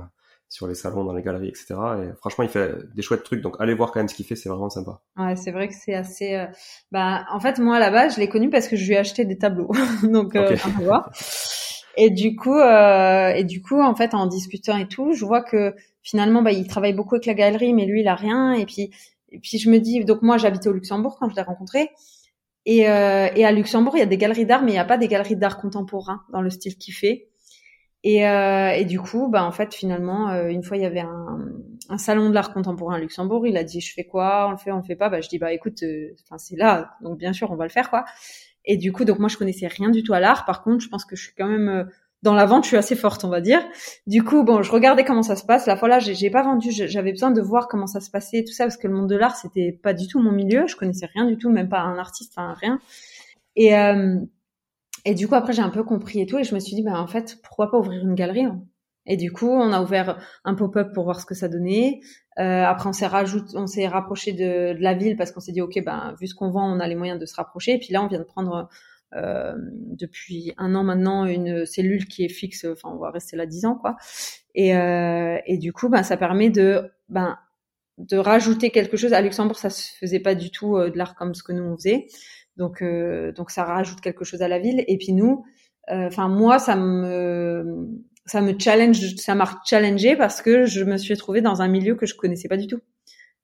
sur les salons, dans les galeries, etc. Et franchement, il fait des chouettes trucs. Donc, allez voir quand même ce qu'il fait, c'est vraiment sympa. Ouais, c'est vrai que c'est assez. Euh, bah, en fait, moi à la base, je l'ai connu parce que je lui ai acheté des tableaux. donc, euh, voir. Et du coup, et du coup, en fait, en discutant et tout, je vois que finalement, bah, il travaille beaucoup avec la galerie, mais lui, il a rien. Et puis, et puis je me dis, donc moi, j'habitais au Luxembourg quand je l'ai rencontré. Et, euh, et, à Luxembourg, il y a des galeries d'art, mais il n'y a pas des galeries d'art contemporain dans le style qu'il fait. Et, euh, et, du coup, bah en fait, finalement, euh, une fois, il y avait un, un salon de l'art contemporain à Luxembourg. Il a dit, je fais quoi? On le fait, on le fait pas Bah je dis, bah écoute, euh, enfin c'est là, donc bien sûr, on va le faire, quoi. Et du coup, donc moi, je connaissais rien du tout à l'art. Par contre, je pense que je suis quand même euh, dans la vente, je suis assez forte, on va dire. Du coup, bon, je regardais comment ça se passe. La fois là, j'ai pas vendu, j'avais besoin de voir comment ça se passait, tout ça, parce que le monde de l'art, c'était pas du tout mon milieu. Je connaissais rien du tout, même pas un artiste, enfin rien. Et euh, et du coup, après, j'ai un peu compris et tout, et je me suis dit, ben en fait, pourquoi pas ouvrir une galerie hein? Et du coup, on a ouvert un pop-up pour voir ce que ça donnait. Euh, après, on s'est rajouté, on s'est rapproché de, de, la ville parce qu'on s'est dit, ok, ben vu ce qu'on vend, on a les moyens de se rapprocher. Et puis là, on vient de prendre euh, depuis un an maintenant une cellule qui est fixe. Enfin, on va rester là dix ans, quoi. Et, euh, et du coup, ben, ça permet de, ben, de rajouter quelque chose. À Luxembourg, ça se faisait pas du tout euh, de l'art comme ce que nous on faisait. Donc, euh, donc ça rajoute quelque chose à la ville. Et puis nous, euh, enfin moi, ça me, ça me challenge, ça m'a challengé parce que je me suis trouvée dans un milieu que je connaissais pas du tout.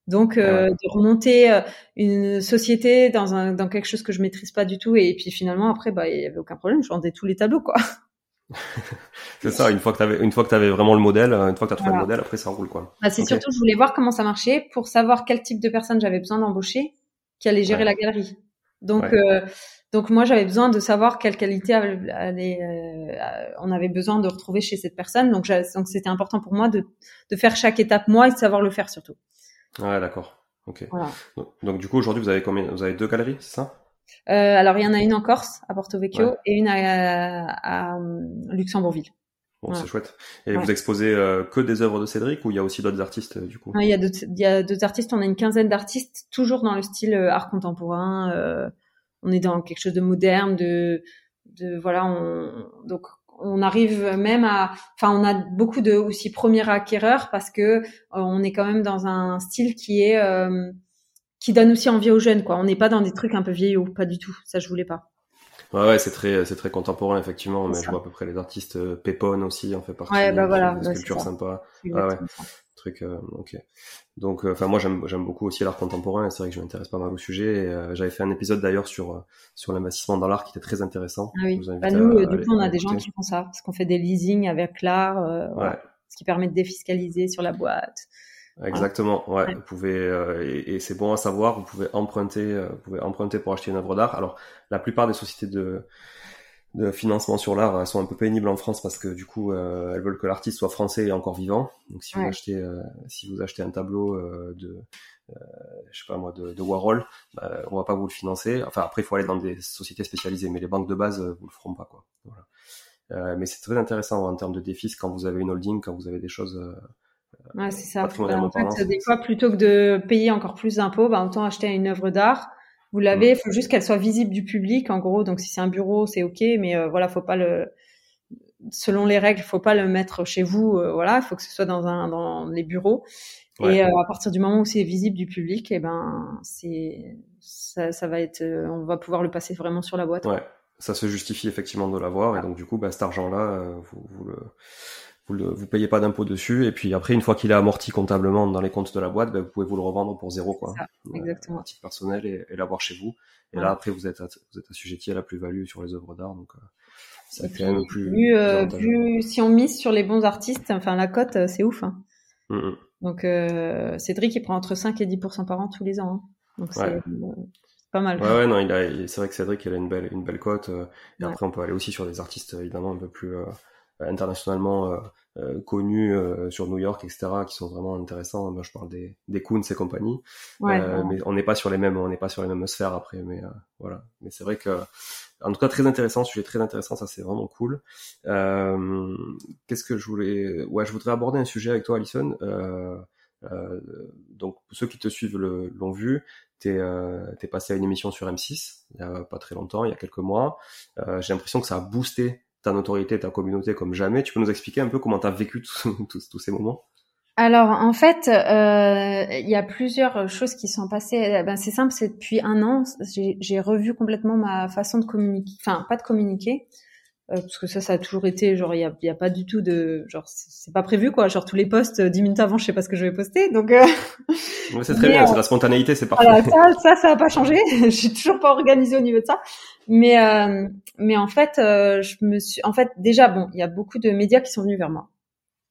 Donc euh, de remonter euh, une société dans un dans quelque chose que je maîtrise pas du tout et puis finalement après bah il y avait aucun problème, je vendais tous les tableaux quoi. c'est ça, une fois que tu avais une fois que avais vraiment le modèle, une fois que tu as trouvé le modèle, après ça roule quoi. Bah, c'est surtout je voulais voir comment ça marchait pour savoir quel type de personnes j'avais besoin d'embaucher qui allait gérer la galerie. Donc euh, donc moi j'avais besoin de savoir quelle qualité allait, euh, on avait besoin de retrouver chez cette personne. Donc donc c'était important pour moi de de faire chaque étape moi et de savoir le faire surtout. Ouais, d'accord. Ok. Donc, du coup, aujourd'hui, vous avez combien Vous avez deux galeries, c'est ça? Euh, Alors, il y en a une en Corse, à Porto Vecchio, et une à, à, Luxembourgville. Bon, c'est chouette. Et vous exposez euh, que des œuvres de Cédric ou il y a aussi d'autres artistes du coup? Il y a d'autres, il y a d'autres artistes. On a une quinzaine d'artistes, toujours dans le style euh, art contemporain. On est dans quelque chose de moderne, de, de voilà. On, donc on arrive même à, enfin, on a beaucoup de aussi premiers acquéreurs parce que euh, on est quand même dans un style qui est euh, qui donne aussi envie aux jeunes, quoi. On n'est pas dans des trucs un peu vieillots, pas du tout. Ça, je voulais pas. Ouais, ouais c'est très, c'est très contemporain effectivement. Mais je vois à peu près les artistes euh, Pépone aussi en fait partie. Ouais, bah voilà, des sculptures sympas. Ah ouais truc euh, ok donc euh, enfin moi j'aime j'aime beaucoup aussi l'art contemporain et c'est vrai que je m'intéresse pas mal au sujet euh, j'avais fait un épisode d'ailleurs sur sur l'investissement dans l'art qui était très intéressant ah oui. bah nous du coup on a des gens qui font ça parce qu'on fait des leasing avec l'art ouais. ce qui permet de défiscaliser sur la boîte Exactement, ouais. Vous pouvez et, et c'est bon à savoir. Vous pouvez emprunter, vous pouvez emprunter pour acheter une œuvre d'art. Alors, la plupart des sociétés de de financement sur l'art sont un peu pénibles en France parce que du coup euh, elles veulent que l'artiste soit français et encore vivant. Donc si vous achetez euh, si vous achetez un tableau euh, de je sais pas moi de, de Warhol, bah, on va pas vous le financer. Enfin après il faut aller dans des sociétés spécialisées, mais les banques de base vous le feront pas quoi. Voilà. mais c'est très intéressant en termes de défis quand vous avez une holding, quand vous avez des choses. ouais c'est ça. Bah, en fait, des fois plutôt que de payer encore plus d'impôts, bah, autant acheter une œuvre d'art Vous l'avez, il faut juste qu'elle soit visible du public, en gros. Donc si c'est un bureau, c'est ok, mais euh, voilà, faut pas le, selon les règles, faut pas le mettre chez vous. Euh, voilà, il faut que ce soit dans un, dans les bureaux. Et euh, à partir du moment où c'est visible du public, et eh ben c'est ça, ça, va être, on va pouvoir le passer vraiment sur la boîte. Ouais, ça se justifie effectivement de l'avoir, et donc du coup, bah, cet argent-là, vous, vous le vous ne vous payez pas d'impôt dessus et puis après une fois qu'il est amorti comptablement dans les comptes de la boîte, ben, vous pouvez vous le revendre pour zéro quoi, ça, exactement. à titre personnel et, et l'avoir chez vous. Et là après vous êtes vous êtes assujetti à la plus-value sur les œuvres d'art donc euh, c'est quand même plus. Plus, euh, plus, si on mise sur les bons artistes, enfin la cote euh, c'est ouf. Hein. Mm, mm. Donc euh, Cédric il prend entre 5 et 10 par an tous les ans. Hein. Donc c'est euh, pas mal. Ouais, ouais non il a c'est vrai que Cédric il a une belle une belle cote et après on peut aller aussi sur des artistes évidemment un peu plus internationalement euh, euh, connus euh, sur New York, etc., qui sont vraiment intéressants. Moi, je parle des, des Coons et compagnie, mais on n'est pas sur les mêmes, on n'est pas sur les mêmes sphères après. Mais voilà. Mais c'est vrai que, en tout cas, très intéressant, sujet très intéressant. Ça, c'est vraiment cool. Qu'est-ce que je voulais Ouais, je voudrais aborder un sujet avec toi, Alison. Euh, donc ceux qui te suivent l'ont vu, t'es euh, es passé à une émission sur M6 il y a pas très longtemps, il y a quelques mois. Euh, J'ai l'impression que ça a boosté ta notoriété, ta communauté comme jamais. Tu peux nous expliquer un peu comment tu as vécu tous, ces moments? Alors en fait, euh, il y a plusieurs choses qui sont passées. Ben, c'est simple, c'est depuis un an, j'ai revu complètement ma façon de communiquer, enfin pas de communiquer, parce que ça, ça a toujours été genre il y a, y a, pas du tout de genre c'est pas prévu quoi, genre tous les posts dix minutes avant, je sais pas ce que je vais poster, donc. Euh... c'est très bien, c'est la spontanéité, c'est parfait. ça, ça, ça a pas changé. je suis toujours pas organisée au niveau de ça, mais euh, mais en fait, euh, je me suis, en fait, déjà bon, il y a beaucoup de médias qui sont venus vers moi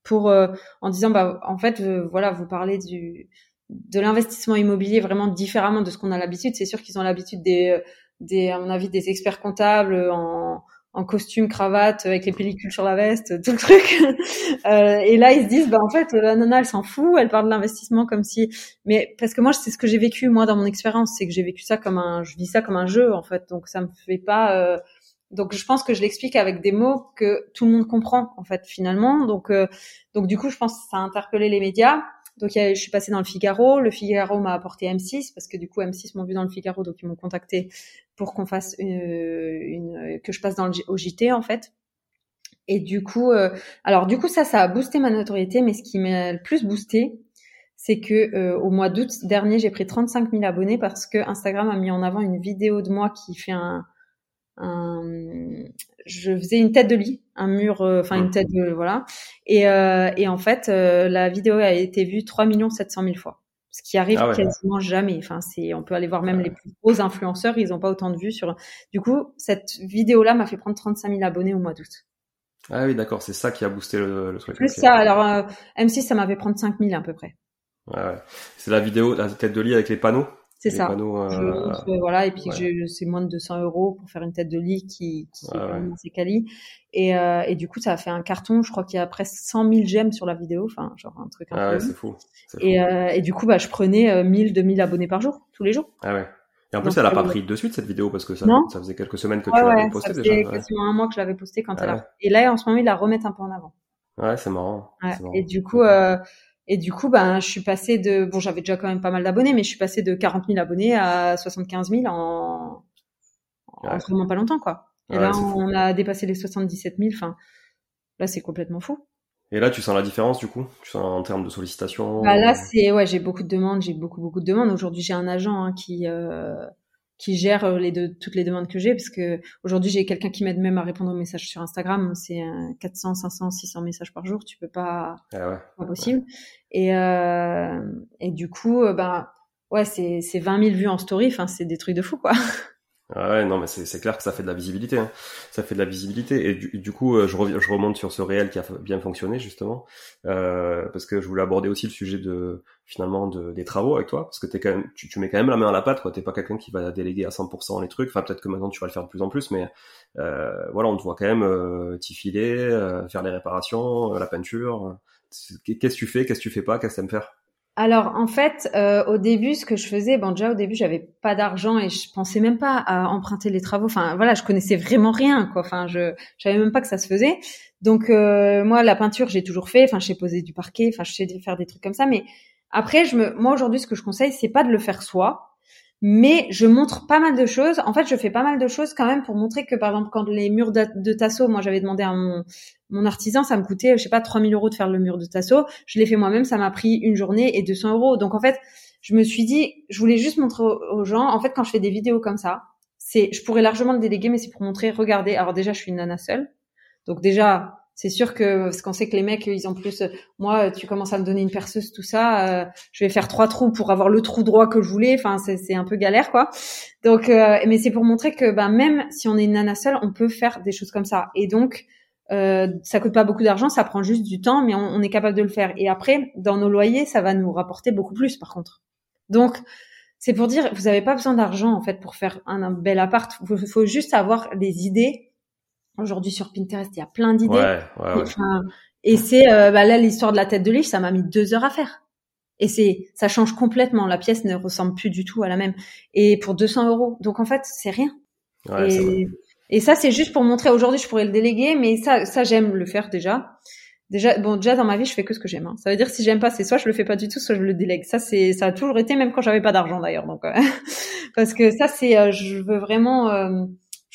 pour euh, en disant bah en fait voilà vous parlez du de l'investissement immobilier vraiment différemment de ce qu'on a l'habitude. C'est sûr qu'ils ont l'habitude des des à mon avis des experts comptables en en costume, cravate, avec les pellicules sur la veste, tout le truc. euh, et là, ils se disent, bah en fait, la nana, elle s'en fout, elle parle de l'investissement comme si. Mais parce que moi, c'est ce que j'ai vécu moi dans mon expérience, c'est que j'ai vécu ça comme un, je vis ça comme un jeu en fait. Donc ça me fait pas. Euh... Donc je pense que je l'explique avec des mots que tout le monde comprend en fait finalement. Donc euh... donc du coup, je pense que ça a interpellé les médias. Donc je suis passée dans le Figaro. Le Figaro m'a apporté M6 parce que du coup M6 m'ont vu dans le Figaro, donc ils m'ont contacté pour qu'on fasse une, une, que je passe dans le, au JT en fait. Et du coup, euh, alors du coup ça, ça a boosté ma notoriété, mais ce qui m'a le plus boosté, c'est que euh, au mois d'août dernier, j'ai pris 35 000 abonnés parce que Instagram a mis en avant une vidéo de moi qui fait un, un je faisais une tête de lit, un mur, euh, enfin une tête de voilà, et, et en fait la vidéo a été vue 3 700 000 fois ce qui arrive ah quasiment jamais. Enfin, c'est, on peut aller voir même les plus gros influenceurs, ils n'ont pas autant de vues sur. Du coup, cette vidéo-là m'a fait prendre 35 000 abonnés au mois d'août. Ah oui, d'accord, c'est ça qui a boosté le, truc. Plus ça, alors euh, M6, ça m'avait prendre 5 000 à peu près. Ouais, C'est la vidéo, la tête de lit avec les panneaux? C'est ça. Euh, voilà, et puis c'est moins de 200 euros pour faire une tête de lit qui, qui est assez quali. Et, euh, et du coup, ça a fait un carton. Je crois qu'il y a presque 100 000 j'aime sur la vidéo. Enfin, genre un truc Ah ouais, c'est fou. Et, euh, et du coup, bah, je prenais 1000, 2000 abonnés par jour, tous les jours. Ah ouais. Et en plus, elle a pas pris de suite cette vidéo parce que ça, ça faisait quelques semaines que tu l'avais postée déjà. Ça faisait quasiment un mois que je l'avais postée quand elle a. Et là, en ce moment, ils la remettent un peu en avant. Ouais, c'est marrant. marrant. Et du coup, euh, et du coup, ben, je suis passée de, bon, j'avais déjà quand même pas mal d'abonnés, mais je suis passée de 40 000 abonnés à 75 000 en, en vraiment pas longtemps, quoi. Et là, on a dépassé les 77 000. Enfin, là, c'est complètement fou. Et là, tu sens la différence, du coup? Tu sens en termes de sollicitation? Bah, là, c'est, ouais, j'ai beaucoup de demandes, j'ai beaucoup, beaucoup de demandes. Aujourd'hui, j'ai un agent, hein, qui, euh, qui gère euh, les deux, toutes les demandes que j'ai parce que aujourd'hui j'ai quelqu'un qui m'aide même à répondre aux messages sur Instagram c'est 400 500 600 messages par jour tu peux pas ah ouais. pas possible et euh, et du coup euh, ben ouais c'est c'est 20 000 vues en story enfin c'est des trucs de fou quoi Ah ouais, non, mais c'est clair que ça fait de la visibilité. Hein. Ça fait de la visibilité. Et du, coup, je, reviens, je remonte sur ce réel qui a bien fonctionné justement, euh, parce que je voulais aborder aussi le sujet de finalement de, des travaux avec toi, parce que es quand même, tu, tu mets quand même la main à la pâte. T'es pas quelqu'un qui va déléguer à 100% les trucs. Enfin, peut-être que maintenant tu vas le faire de plus en plus, mais euh, voilà, on te voit quand même euh, t'y filer, euh, faire les réparations, la peinture. Qu'est-ce que tu fais, qu'est-ce que tu fais pas, qu'est-ce que t'aimes faire? Alors en fait, euh, au début, ce que je faisais, bon déjà au début, j'avais pas d'argent et je pensais même pas à emprunter les travaux. Enfin voilà, je connaissais vraiment rien quoi. Enfin je, je savais même pas que ça se faisait. Donc euh, moi la peinture j'ai toujours fait. Enfin je sais poser du parquet. Enfin je sais faire des trucs comme ça. Mais après je me, moi aujourd'hui ce que je conseille c'est pas de le faire soi, mais je montre pas mal de choses. En fait, je fais pas mal de choses quand même pour montrer que, par exemple, quand les murs de, de moi, j'avais demandé à mon, mon artisan, ça me coûtait, je sais pas, 3000 euros de faire le mur de Tasso. Je l'ai fait moi-même, ça m'a pris une journée et 200 euros. Donc, en fait, je me suis dit, je voulais juste montrer aux gens, en fait, quand je fais des vidéos comme ça, c'est, je pourrais largement le déléguer, mais c'est pour montrer, regardez, alors déjà, je suis une nana seule. Donc déjà, c'est sûr que parce qu'on sait que les mecs ils ont plus moi tu commences à me donner une perceuse tout ça euh, je vais faire trois trous pour avoir le trou droit que je voulais. Enfin c'est un peu galère quoi. Donc euh, mais c'est pour montrer que ben même si on est une nana seule on peut faire des choses comme ça. Et donc euh, ça coûte pas beaucoup d'argent ça prend juste du temps mais on, est capable de le faire. Et après dans nos loyers ça va nous rapporter beaucoup plus par contre. Donc c'est pour dire vous avez pas besoin d'argent en fait pour faire un, un bel appart. Il faut juste avoir les idées Aujourd'hui sur Pinterest, il y a plein d'idées. Ouais, ouais, et c'est euh, bah là l'histoire de la tête de livre, ça m'a mis deux heures à faire. Et c'est ça change complètement. La pièce ne ressemble plus du tout à la même. Et pour 200 euros, donc en fait c'est rien. et, et, ça c'est juste pour montrer. Aujourd'hui je pourrais le déléguer, mais ça ça j'aime le faire déjà. Déjà bon déjà dans ma vie je fais que ce que j'aime. Hein. Ça veut dire si j'aime pas c'est soit je le fais pas du tout, soit je le délègue. Ça c'est ça a toujours été même quand j'avais pas d'argent d'ailleurs. Donc euh, parce que ça c'est euh, je veux vraiment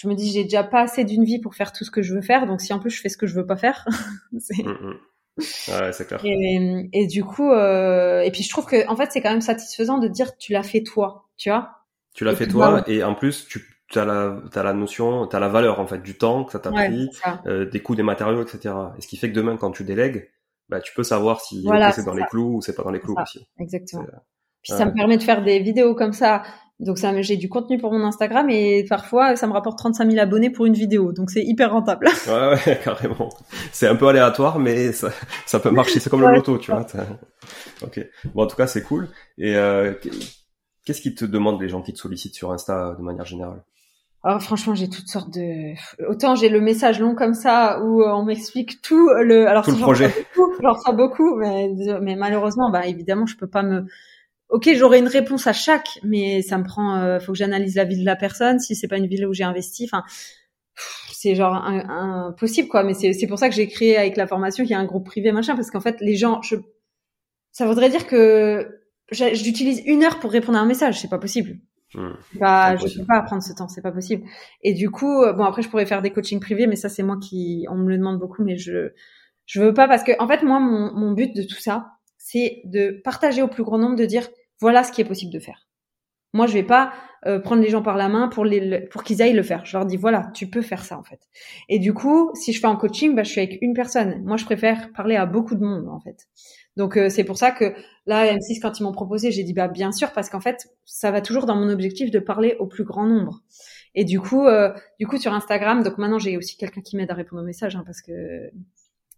je me dis j'ai déjà pas assez d'une vie pour faire tout ce que je veux faire, donc si en plus je fais ce que je veux pas faire, c'est... Mm, mm. Ouais, c'est clair. Et, et, du coup, euh, et puis je trouve que en fait c'est quand même satisfaisant de dire tu l'as fait toi, tu vois? Tu l'as fait toi, et en plus tu as la, as la notion, tu as la valeur en fait du temps que ça t'a pris, euh, des coûts des matériaux, etc. Et ce qui fait que demain quand tu délègues, bah tu peux savoir si c'est dans les clous ou c'est pas dans les clous aussi. Exactement. Puis ça me permet de faire des vidéos comme ça donc ça, j'ai du contenu pour mon Instagram et parfois ça me rapporte 35 000 abonnés pour une vidéo. Donc c'est hyper rentable. Ouais, ouais, carrément. C'est un peu aléatoire, mais ça, ça peut marcher. C'est comme le loto, tu vois. Ok. Bon, en tout cas, c'est cool. Et euh, qu'est-ce qui te demandent les gens qui te sollicitent sur Insta de manière générale? Oh, franchement, j'ai toutes sortes de. Autant j'ai le message long comme ça où euh, on m'explique tout le. Alors tout le projet. J'en reçois beaucoup, mais, mais malheureusement, bah évidemment, je peux pas me ok, j'aurai une réponse à chaque, mais ça me prend, euh, faut que j'analyse la vie de la personne. Si c'est pas une ville où j'ai investi, enfin, c'est genre impossible quoi. Mais c'est pour ça que j'ai créé avec la formation qu'il y a un groupe privé machin, parce qu'en fait, les gens, je, ça voudrait dire que j'utilise une heure pour répondre à un message, c'est pas possible. Mmh, bah, je peux pas prendre ce temps, c'est pas possible. Et du coup, bon après je pourrais faire des coachings privés, mais ça c'est moi qui, on me le demande beaucoup, mais je, je veux pas parce que en fait moi mon, mon but de tout ça, c'est de partager au plus grand nombre, de dire voilà ce qui est possible de faire. Moi, je vais pas euh, prendre les gens par la main pour qu'ils aillent le faire. Je leur dis voilà, tu peux faire ça en fait. Et du coup, si je fais un coaching, bah, je suis avec une personne. Moi, je préfère parler à beaucoup de monde en fait. Donc euh, c'est pour ça que là, M6 quand ils m'ont proposé, j'ai dit bah bien sûr parce qu'en fait, ça va toujours dans mon objectif de parler au plus grand nombre. Et du coup, euh, du coup sur Instagram, donc maintenant j'ai aussi quelqu'un qui m'aide à répondre aux messages hein, parce que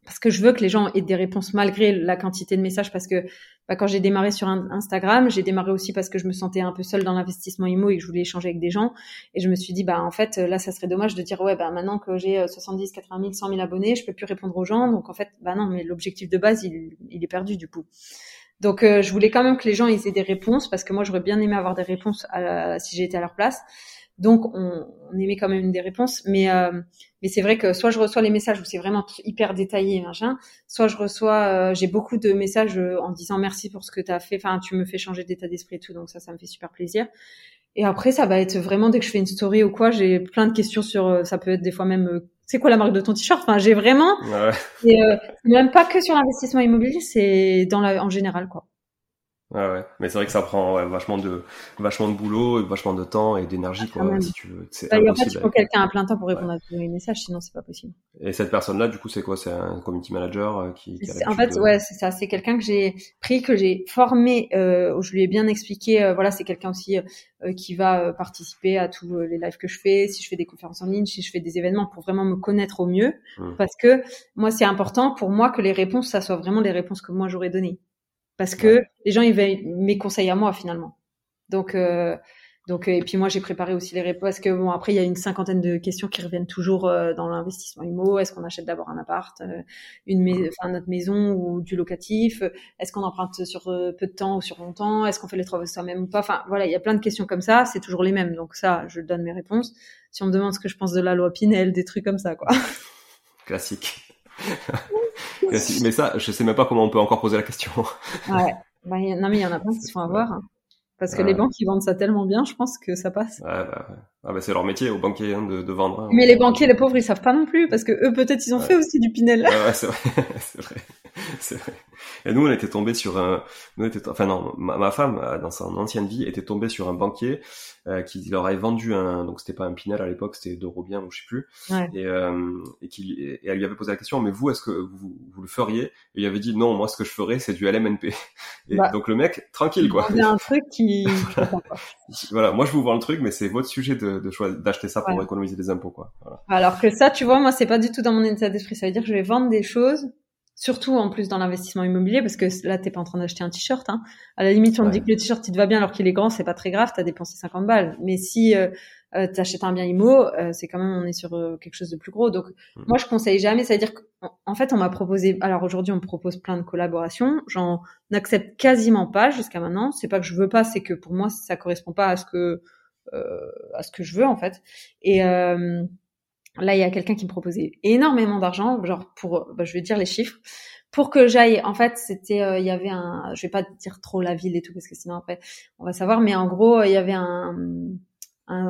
parce que je veux que les gens aient des réponses malgré la quantité de messages parce que bah, quand j'ai démarré sur Instagram, j'ai démarré aussi parce que je me sentais un peu seule dans l'investissement IMO et que je voulais échanger avec des gens et je me suis dit bah en fait là ça serait dommage de dire ouais bah maintenant que j'ai 70, 80 000, 100 000 abonnés, je peux plus répondre aux gens donc en fait bah non mais l'objectif de base il, est perdu du coup. Donc euh, je voulais quand même que les gens aient des réponses parce que moi j'aurais bien aimé avoir des réponses à, si j'étais à leur place. Donc on, on émet quand même des réponses, mais euh, mais c'est vrai que soit je reçois les messages où c'est vraiment hyper détaillé machin, soit je reçois euh, j'ai beaucoup de messages euh, en disant merci pour ce que tu as fait, enfin tu me fais changer d'état d'esprit et tout, donc ça ça me fait super plaisir. Et après ça va être vraiment dès que je fais une story ou quoi, j'ai plein de questions sur ça peut être des fois même c'est quoi la marque de ton t-shirt? Enfin, j'ai vraiment ouais. et même pas que sur l'investissement immobilier, c'est dans la en général quoi. Ouais, ouais. Mais c'est vrai que ça prend ouais, vachement de vachement de boulot, vachement de temps et d'énergie quoi. Si tu veux, c'est bah, impossible. En fait, il faut quelqu'un à plein temps pour répondre à tous les messages, sinon c'est pas possible. Et cette personne-là, du coup, c'est quoi? C'est un community manager euh, qui, qui En fait, ouais, c'est ça. C'est quelqu'un que j'ai pris, que j'ai formé, euh, où je lui ai bien expliqué. Euh, voilà, c'est quelqu'un aussi euh, qui va participer à tous les lives que je fais, si je fais des conférences en ligne, si je fais des événements, pour vraiment me connaître au mieux. Hum. Parce que moi, c'est important pour moi que les réponses, ça soit vraiment les réponses que moi j'aurais données parce que les gens ils veulent mes conseils à moi finalement. Donc euh, donc et puis moi j'ai préparé aussi les réponses parce que bon après il y a une cinquantaine de questions qui reviennent toujours euh, dans l'investissement immo. Est-ce qu'on achète d'abord un appart, euh, une enfin notre maison ou du locatif? Est-ce qu'on emprunte sur peu de temps ou sur longtemps? Est-ce qu'on fait les travaux soi-même ou pas? Enfin voilà il y a plein de questions comme ça. C'est toujours les mêmes donc ça je donne mes réponses. Si on me demande ce que je pense de la loi Pinel, des trucs comme ça quoi. Classique. mais ça, je sais même pas comment on peut encore poser la question. ouais. Bah, non, mais il y en a plein qui se font avoir. Hein. Parce que les banques, ils vendent ça tellement bien, je pense que ça passe. Ouais, bah, ouais. Ah bah c'est leur métier aux banquiers hein, de, de, vendre. Hein. Mais les banquiers, les pauvres, ils savent pas non plus parce que eux peut-être ils ont fait aussi du Pinel. Ouais, ouais c'est vrai, c'est vrai, c'est vrai. Et nous on était tombé sur un, nous on était, enfin non, ma, ma, femme euh, dans son ancienne vie était tombée sur un banquier euh, qui leur avait vendu un, donc c'était pas un Pinel à l'époque, c'était d'Eurobien ou je sais plus, ouais. et euh, et qui et elle lui avait posé la question, mais vous est-ce que vous, vous le feriez? Et il avait dit non, moi ce que je ferais c'est du LMNP. Et bah, donc le mec tranquille quoi. Il y a un truc qui. voilà, moi je vous vends le truc, mais c'est votre sujet de d'acheter ça pour économiser des impôts quoi. Voilà. Alors que ça, tu vois, moi c'est pas du tout dans mon état d'esprit. Ça veut dire que je vais vendre des choses, surtout en plus dans l'investissement immobilier, parce que là t'es pas en train d'acheter un t-shirt. Hein. À la limite, on ouais. te dit que le t-shirt il te va bien alors qu'il est grand, c'est pas très grave, t'as dépensé 50 balles. Mais si euh, euh, t'achètes un bien immo, euh, c'est quand même on est sur euh, quelque chose de plus gros. Donc mmh. moi je conseille jamais. C'est à dire qu'en fait on m'a proposé. Alors aujourd'hui on me propose plein de collaborations. J'en accepte quasiment pas jusqu'à maintenant. C'est pas que je veux pas, c'est que pour moi ça correspond pas à ce que à ce que je veux en fait. Et euh, là, il y a quelqu'un qui me proposait énormément d'argent, genre pour, bah, je vais dire les chiffres, pour que j'aille. En fait, c'était, euh, il y avait un, je vais pas dire trop la ville et tout parce que sinon après on va savoir, mais en gros, il y avait un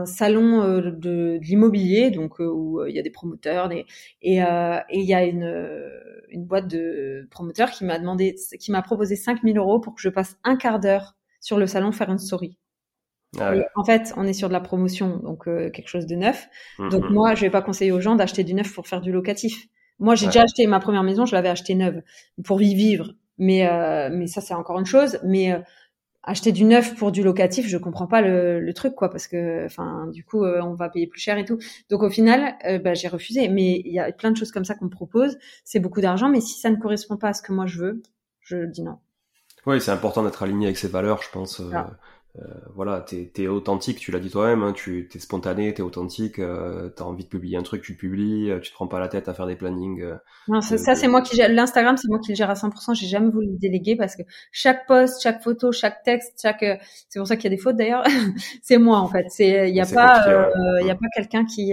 salon euh, de, l'immobilier, donc euh, où il y a des promoteurs, euh, et il y a une une boîte de promoteurs qui m'a demandé, qui m'a proposé 5000 euros pour que je passe un quart d'heure sur le salon faire une story. Ah ouais. En fait, on est sur de la promotion, donc euh, quelque chose de neuf. Mmh, donc moi, je vais pas conseiller aux gens d'acheter du neuf pour faire du locatif. Moi, j'ai ouais. déjà acheté ma première maison, je l'avais achetée neuve pour y vivre, mais euh, mais ça c'est encore une chose. Mais euh, acheter du neuf pour du locatif, je comprends pas le, le truc quoi, parce que enfin du coup euh, on va payer plus cher et tout. Donc au final, euh, bah, j'ai refusé. Mais il y a plein de choses comme ça qu'on me propose. C'est beaucoup d'argent, mais si ça ne correspond pas à ce que moi je veux, je dis non. Oui, c'est important d'être aligné avec ses valeurs, je pense. Ah. Euh, voilà, t'es es authentique, tu l'as dit toi-même, hein, tu t'es spontané, t'es authentique, euh, t'as envie de publier un truc, tu le publies, euh, tu te prends pas la tête à faire des plannings. Euh, non, ça, ça c'est moi qui gère l'Instagram, c'est moi qui le gère à 100%. J'ai jamais voulu le déléguer parce que chaque post, chaque photo, chaque texte, chaque, euh, c'est pour ça qu'il y a des fautes d'ailleurs. c'est moi en fait. C'est, il y a pas, il ouais. y a pas quelqu'un qui,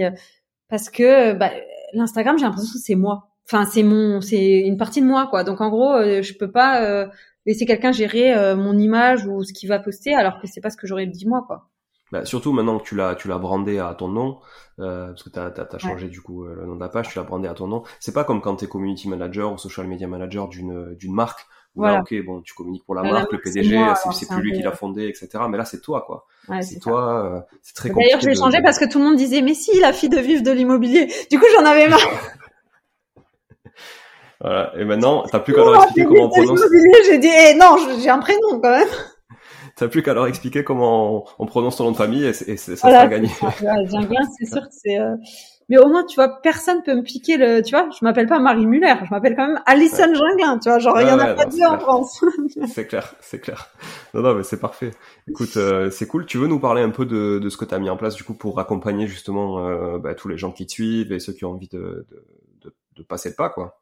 parce que bah, l'Instagram, j'ai l'impression que c'est moi. Enfin, c'est mon, c'est une partie de moi quoi. Donc en gros, je peux pas laisser quelqu'un gérer euh, mon image ou ce qu'il va poster alors que c'est pas ce que j'aurais dit moi quoi. Bah, surtout maintenant que tu l'as tu l'as brandé à ton nom euh, parce que tu as, changé ouais. du coup euh, le nom de la page, tu l'as brandé à ton nom. C'est pas comme quand tu es community manager ou social media manager d'une d'une marque où voilà. là, ok bon tu communiques pour la voilà, marque, le PDG, c'est plus lui qui l'a fondé, etc. Mais là c'est toi quoi. Ouais, c'est toi, euh, c'est très compliqué. D'ailleurs je l'ai changé parce que tout le monde disait mais si la fille de vivre de l'immobilier. Du coup j'en avais marre. Voilà. Et maintenant, t'as plus qu'à leur expliquer comment on prononce. J'ai dit, eh, non, j'ai un prénom quand même. T'as plus qu'à leur expliquer comment on, prononce ton nom de famille et, et ça voilà, sera gagné. C'est sûr que c'est. Euh... Mais au moins, tu vois, personne peut me piquer le. Tu vois, je m'appelle pas Marie Muller, je m'appelle quand même Alison ouais. Ginglin. Tu vois, genre il ouais, y en a ouais, pas deux en France. c'est clair, c'est clair. Non, non, mais c'est parfait. Écoute, euh, c'est cool. Tu veux nous parler un peu de, de ce que tu as mis en place du coup pour accompagner justement euh, bah, tous les gens qui te suivent et ceux qui ont envie de, de, de, de passer le pas, quoi?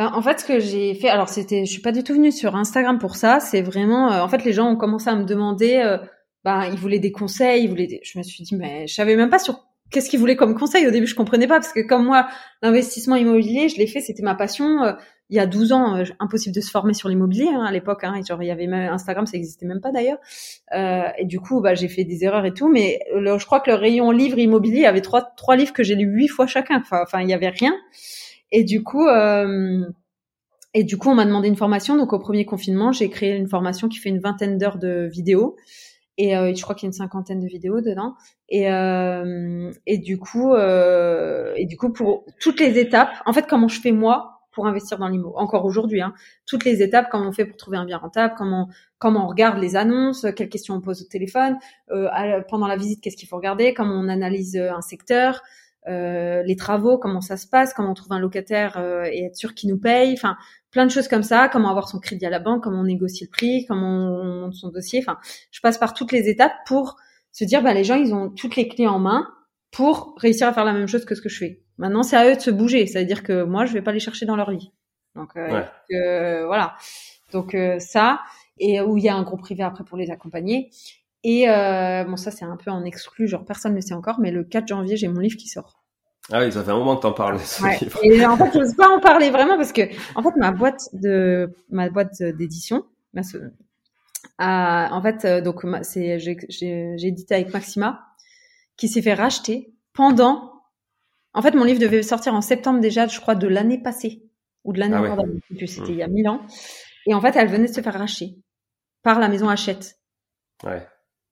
Ben, en fait, ce que j'ai fait, alors c'était, je suis pas du tout venue sur Instagram pour ça. C'est vraiment, euh, en fait, les gens ont commencé à me demander, ben, ils voulaient des conseils, ils voulaient. Des... Je me suis dit, mais je savais même pas sur qu'est-ce qu'ils voulaient comme conseil. Au début, je comprenais pas parce que comme moi, l'investissement immobilier, je l'ai fait, c'était ma passion. Euh, il y a 12 ans, euh, impossible de se former sur l'immobilier hein, à l'époque. Hein, genre, il y avait même Instagram, ça existait même pas d'ailleurs. Euh, et du coup, bah, j'ai fait des erreurs et tout. Mais le, je crois que le rayon livre immobilier, avait trois trois livres que j'ai lus huit fois chacun. Enfin, enfin, il y avait rien. Et du coup, euh, et du coup, on m'a demandé une formation. Donc, au premier confinement, j'ai créé une formation qui fait une vingtaine d'heures de vidéos. Et euh, je crois qu'il y a une cinquantaine de vidéos dedans. Et, euh, et du coup, euh, et du coup, pour toutes les étapes, en fait, comment je fais moi pour investir dans l'IMO, encore aujourd'hui, hein, toutes les étapes, comment on fait pour trouver un bien rentable, comment comment on regarde les annonces, quelles questions on pose au téléphone, euh, pendant la visite, qu'est-ce qu'il faut regarder, comment on analyse un secteur, euh, les travaux, comment ça se passe, comment on trouve un locataire euh, et être sûr qu'il nous paye, enfin plein de choses comme ça, comment avoir son crédit à la banque, comment on négocie le prix, comment on monte son dossier, enfin je passe par toutes les étapes pour se dire bah les gens ils ont toutes les clés en main pour réussir à faire la même chose que ce que je fais. Maintenant c'est à eux de se bouger, c'est-à-dire que moi je vais pas les chercher dans leur lit. Donc euh, ouais. euh, voilà. Donc euh, ça et où il y a un groupe privé après pour les accompagner. Et euh, bon, ça c'est un peu en exclu, genre personne ne sait encore, mais le 4 janvier, j'ai mon livre qui sort. Ah oui, ça fait un moment que t'en parles. Ouais. Et en fait, je n'ose pas en parler vraiment parce que, en fait, ma boîte de ma boîte d'édition, en fait, euh, donc c'est j'ai édité avec Maxima, qui s'est fait racheter pendant. En fait, mon livre devait sortir en septembre déjà, je crois, de l'année passée ou de l'année ah avant. C'était il y a mille ans. Et en fait, elle venait de se faire racheter par la maison Hachette. Ouais.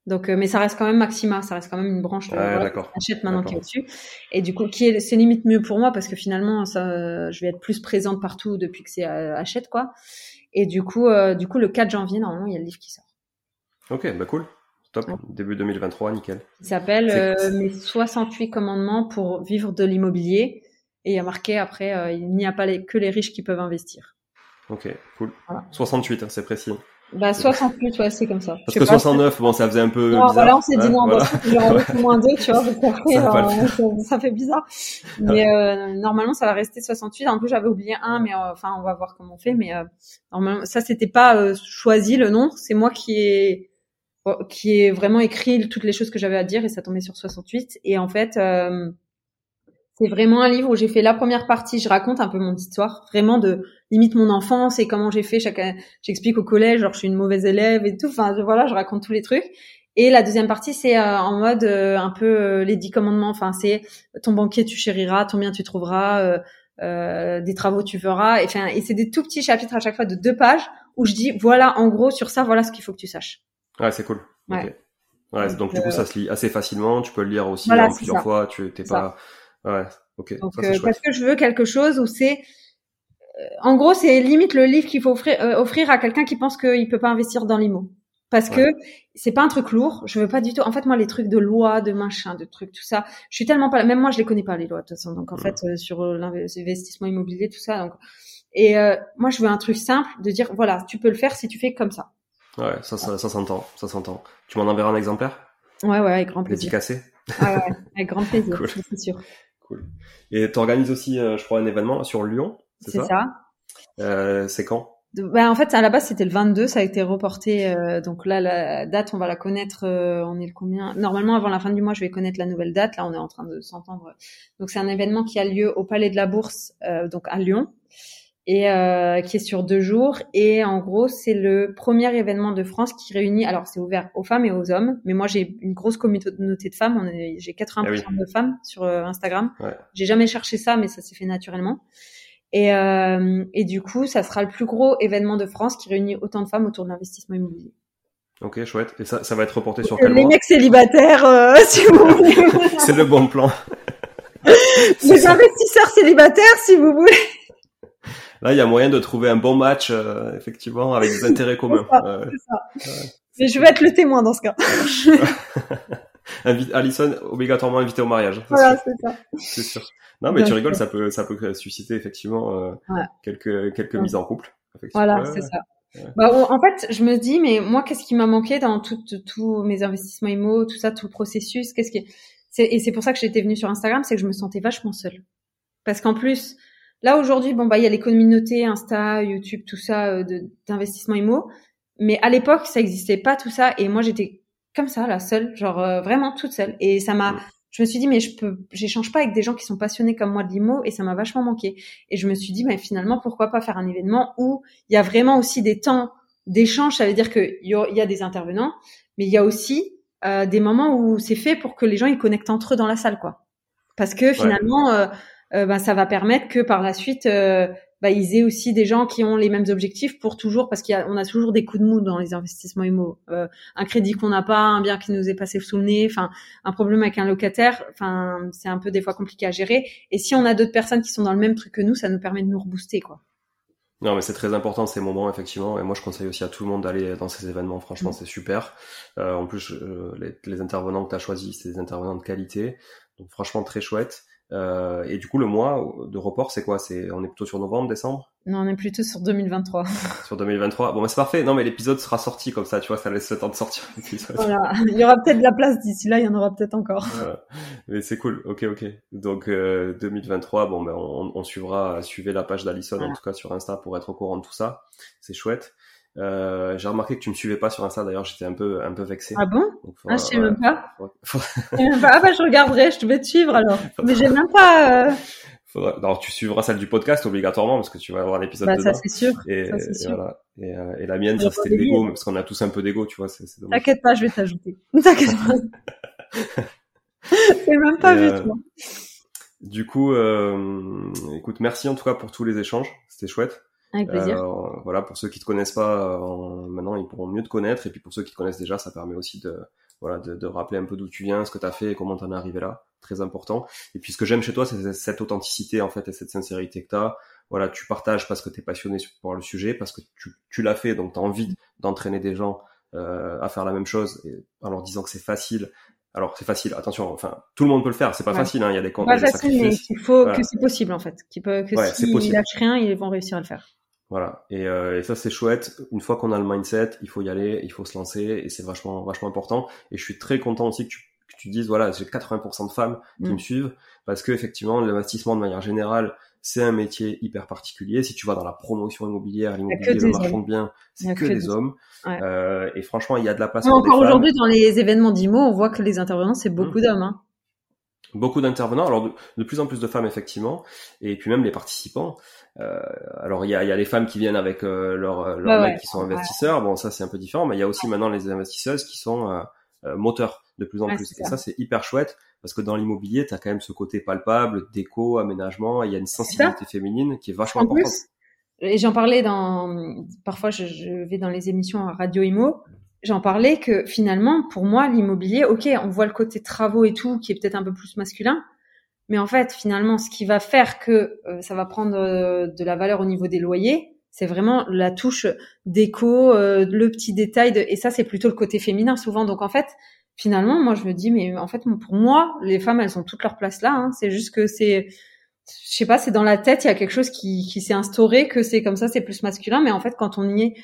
Donc, euh, mais ça reste quand même Maxima, ça reste quand même une branche de ouais, Hachette maintenant qui est au-dessus. Et du coup, qui est, c'est limite mieux pour moi parce que finalement, ça, je vais être plus présente partout depuis que c'est euh, Hachette, quoi. Et du coup, euh, du coup, le 4 janvier, normalement, il y a le livre qui sort. Ok, bah cool. Top. Début 2023, nickel. Il s'appelle euh, Mes 68 commandements pour vivre de l'immobilier. Et il y a marqué après, euh, il n'y a pas les, que les riches qui peuvent investir. Ok, cool. 68, hein, c'est précis. Bah 68, ouais, c'est comme ça. Parce que 69, bon, ça faisait un peu non, bizarre. Voilà, on s'est dit non, voilà. il y aura moins 2, tu vois, parce qu'après, ça, euh, ça, fait bizarre. Mais euh, normalement, ça va rester 68. En plus, j'avais oublié un, mais euh, enfin, on va voir comment on fait. Mais euh, normalement, ça, c'était pas euh, choisi le nom. C'est moi qui ai qui ai vraiment écrit toutes les choses que j'avais à dire et ça tombait sur 68. Et en fait, c'est vraiment un livre où j'ai fait la première partie. Je raconte un peu mon histoire, vraiment de limite mon enfance et comment j'ai fait. Chaque, j'explique au collège, genre je suis une mauvaise élève et tout. Enfin voilà, je raconte tous les trucs. Et la deuxième partie, c'est euh, en mode euh, un peu euh, les dix commandements. Enfin, c'est ton banquier tu chériras, ton bien tu trouveras, des travaux tu feras. Et, enfin, et c'est des tout petits chapitres à chaque fois de deux pages où je dis voilà, en gros sur ça, voilà ce qu'il faut que tu saches. Ouais, c'est cool. Ouais. Ouais, donc, du coup, ça se lit assez facilement. Tu peux le lire aussi en plusieurs fois. Tu t'es pas. Ouais. Ok. ça, parce que je veux quelque chose où c'est en gros, c'est limite le livre qu'il faut offrir, euh, offrir à quelqu'un qui pense qu'il peut pas investir dans l'IMO. Parce que c'est pas un truc lourd. Je veux pas du tout. En fait, moi, les trucs de loi, de machin, de trucs, tout ça, je suis tellement pas. Même moi, je les connais pas les lois de toute façon. Donc, en fait, euh, sur euh, l'investissement immobilier, tout ça. Donc, et moi, je veux un truc simple de dire, voilà, tu peux le faire si tu fais comme ça. Ouais, ça, ça, ça s'entend, ça s'entend. Tu m'en enverras un exemplaire? Ouais, ouais, avec grand plaisir. Dédicacé ouais, ouais, avec grand plaisir, c'est sûr. Cool. Et tu organises aussi, je crois, un événement sur Lyon c'est ça, Euh, c'est quand? Bah, en fait, à la base, c'était le 22, ça a été reporté. Euh, donc là, la date, on va la connaître. Euh, on est le combien? Normalement, avant la fin du mois, je vais connaître la nouvelle date. Là, on est en train de s'entendre. Donc, c'est un événement qui a lieu au Palais de la Bourse, euh, donc à Lyon, et qui est sur deux jours. Et en gros, c'est le premier événement de France qui réunit. Alors, c'est ouvert aux femmes et aux hommes, mais moi, j'ai une grosse communauté de femmes. J'ai 80% ah de femmes sur Instagram. Ouais. J'ai jamais cherché ça, mais ça s'est fait naturellement. Et, euh, et du coup, ça sera le plus gros événement de France qui réunit autant de femmes autour de l'investissement immobilier. Ok, chouette. Et ça, ça va être reporté sur quel Les mecs célibataires, euh, si vous voulez. C'est le bon plan. Les investisseurs célibataires, si vous voulez. Là, il y a moyen de trouver un bon match, euh, effectivement, avec des intérêts communs. C'est ça. Mais je vais être le témoin dans ce cas. Alison, obligatoirement invité au mariage. Voilà, c'est ça. C'est sûr. Non, mais tu rigoles, ça peut, ça peut susciter effectivement euh, quelques, quelques mises en couple. Voilà, c'est ça. Bah, en fait, je me dis, mais moi, qu'est-ce qui m'a manqué dans tous mes investissements IMO, tout ça, tout le processus Qu'est-ce qui, et c'est pour ça que j'étais venue sur Instagram, c'est que je me sentais vachement seule. Parce qu'en plus, là aujourd'hui, bon bah, il y a les communautés, Insta, YouTube, tout ça, euh, d'investissement IMO. Mais à l'époque, ça existait pas tout ça, et moi, j'étais comme ça, la seule, genre euh, vraiment toute seule. Et ça m'a, je me suis dit mais je peux j'échange pas avec des gens qui sont passionnés comme moi de l'IMO et ça m'a vachement manqué. Et je me suis dit mais finalement pourquoi pas faire un événement où il y a vraiment aussi des temps d'échange. Ça veut dire que il y a des intervenants mais il y a aussi euh, des moments où c'est fait pour que les gens ils connectent entre eux dans la salle quoi. Parce que finalement euh, euh, bah, ça va permettre que par la suite euh, bah, ils aient aussi des gens qui ont les mêmes objectifs pour toujours, parce qu'on a, a toujours des coups de mou dans les investissements immo. Euh, un crédit qu'on n'a pas, un bien qui nous est passé sous le nez, enfin un problème avec un locataire, enfin c'est un peu des fois compliqué à gérer. Et si on a d'autres personnes qui sont dans le même truc que nous, ça nous permet de nous rebooster, quoi. Non, mais c'est très important ces moments, effectivement. Et moi, je conseille aussi à tout le monde d'aller dans ces événements. Franchement, mm. c'est super. Euh, en plus, euh, les, les, intervenants que tu as choisis, c'est des intervenants de qualité. Donc, franchement, très chouette. Euh, et du coup, le mois de report, c'est quoi? C'est on est plutôt sur novembre, décembre? Non, on est plutôt sur 2023. sur 2023. Bon, bah, c'est parfait. Non, mais l'épisode sera sorti comme ça, tu vois, ça laisse le temps de sortir. voilà. Il y aura peut-être de la place d'ici là, il y en aura peut-être encore. Mais c'est cool. Ok, ok. Donc euh, 2023, bon, ben on, on suivra, suivez la page d'Alison en tout cas sur Insta pour être au courant de tout ça. C'est chouette. Euh, j'ai remarqué que tu me suivais pas sur Insta d'ailleurs, j'étais un peu un peu vexé. Ah bon Ah je sais même pas. Ah bah je regarderai, je vais te suivre alors. Mais j'ai même pas. Euh... Alors, tu suivras celle du podcast obligatoirement parce que tu vas avoir l'épisode bah, dedans. Ça, c'est sûr. Et, ça, c'est et sûr. voilà. Et, euh, et, la mienne, ça, c'était l'ego, parce qu'on a tous un peu d'ego, tu vois. T'inquiète pas, je vais t'ajouter. T'inquiète pas. c'est même pas vu, toi. Du coup, écoute, merci en tout cas pour tous les échanges. C'était chouette. Avec plaisir. Euh, voilà, pour ceux qui te connaissent pas, euh, maintenant ils pourront mieux te connaître. Et puis pour ceux qui te connaissent déjà, ça permet aussi de, voilà, de, de rappeler un peu d'où tu viens, ce que tu as fait et comment t'en es arrivé là. Très important. Et puis ce que j'aime chez toi, c'est cette authenticité en fait et cette sincérité que tu as. Voilà, tu partages parce que tu es passionné par le sujet, parce que tu, tu l'as fait, donc tu as envie d'entraîner des gens euh, à faire la même chose et en leur disant que c'est facile. Alors c'est facile, attention, enfin tout le monde peut le faire, c'est pas ouais. facile, hein, il y a des, pas facile, mais il faut voilà. que c'est possible en fait, qu'il peut, que ouais, s'ils si lâchent rien, ils vont réussir à le faire. Voilà. Et, euh, et ça c'est chouette. Une fois qu'on a le mindset, il faut y aller, il faut se lancer, et c'est vachement vachement important. Et je suis très content aussi que tu, que tu dises voilà, j'ai 80% de femmes qui Mm. me suivent parce que effectivement l'investissement de manière générale c'est un métier hyper particulier. Si tu vas dans la promotion immobilière, l'immobilier, le marchand de biens, c'est que, que, des hommes. Ouais. Euh, et franchement, il y a de la place pour encore aujourd'hui, dans les événements d'IMO, on voit que les intervenants, c'est beaucoup Mmh. d'hommes. Hein. Beaucoup d'intervenants, alors de, de, plus en plus de femmes effectivement, et puis même les participants. Euh, alors il y a, y a les femmes qui viennent avec euh, leurs leur mecs qui sont investisseurs, bon ça c'est un peu différent, mais il y a aussi maintenant les investisseuses qui sont moteurs de plus en plus. c'est Et ça. c'est hyper chouette parce que dans l'immobilier, tu as quand même ce côté palpable, déco, aménagement, il y a une sensibilité féminine qui est vachement En importante. plus, et j'en parlais dans, parfois je, je vais dans les émissions à Radio Imo, j'en parlais que finalement, pour moi, l'immobilier, ok, on voit le côté travaux et tout, qui est peut-être un peu plus masculin, mais en fait, finalement, ce qui va faire que euh, ça va prendre euh, de la valeur au niveau des loyers, c'est vraiment la touche déco, euh, le petit détail, de, et ça, c'est plutôt le côté féminin souvent. Donc en fait, finalement, moi, je me dis, mais en fait, pour moi, les femmes, elles ont toute leur place là. Hein. C'est juste que c'est, je sais pas, c'est dans la tête, il y a quelque chose qui, qui s'est instauré, que c'est comme ça, c'est plus masculin. Mais en fait, quand on y est,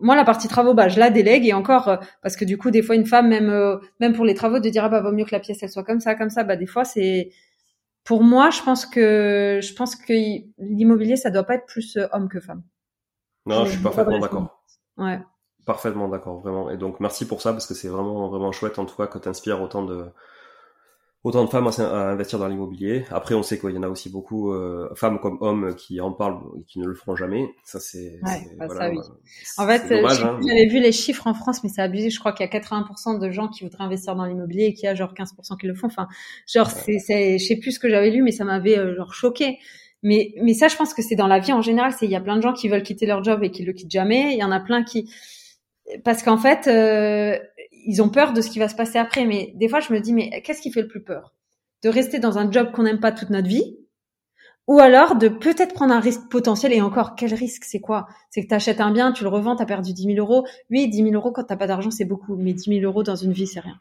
moi, la partie travaux, bah, je la délègue et encore, euh, parce que du coup, des fois, une femme, même, euh, même pour les travaux, de dire, ah bah, vaut mieux que la pièce, elle soit comme ça, comme ça, bah, des fois, c'est, pour moi, je pense que, je pense que l'immobilier, ça doit pas être plus euh, homme que femme. Non, je suis parfaitement d'accord. Ouais. Parfaitement d'accord, vraiment. Et donc, merci pour ça, parce que c'est vraiment, vraiment chouette, en tout cas, que t'inspires autant de, autant de femmes à, investir dans l'immobilier. Après, on sait qu'il y en a aussi beaucoup, euh, femmes comme hommes, qui en parlent et qui ne le feront jamais. Ça, c'est, ouais, bah voilà, ça, oui. En fait, hein. j'avais vu les chiffres en France, mais c'est abusé. Je crois qu'il y a 80% de gens qui voudraient investir dans l'immobilier et qu'il y a genre 15% qui le font. Enfin, genre, ouais. c'est, c'est, je sais plus ce que j'avais lu, mais ça m'avait euh, genre choqué. Mais, mais ça, je pense que c'est dans la vie en général. C'est, il y a plein de gens qui veulent quitter leur job et qui le quittent jamais. Il y en a plein qui, parce qu'en fait, euh, ils ont peur de ce qui va se passer après. Mais des fois, je me dis, mais qu'est-ce qui fait le plus peur? De rester dans un job qu'on n'aime pas toute notre vie, ou alors de peut-être prendre un risque potentiel. Et encore, quel risque? C'est quoi? C'est que tu achètes un bien, tu le revends, tu as perdu 10 000 euros. Oui, 10 000 euros quand t'as pas d'argent, c'est beaucoup, mais 10 000 euros dans une vie, c'est rien.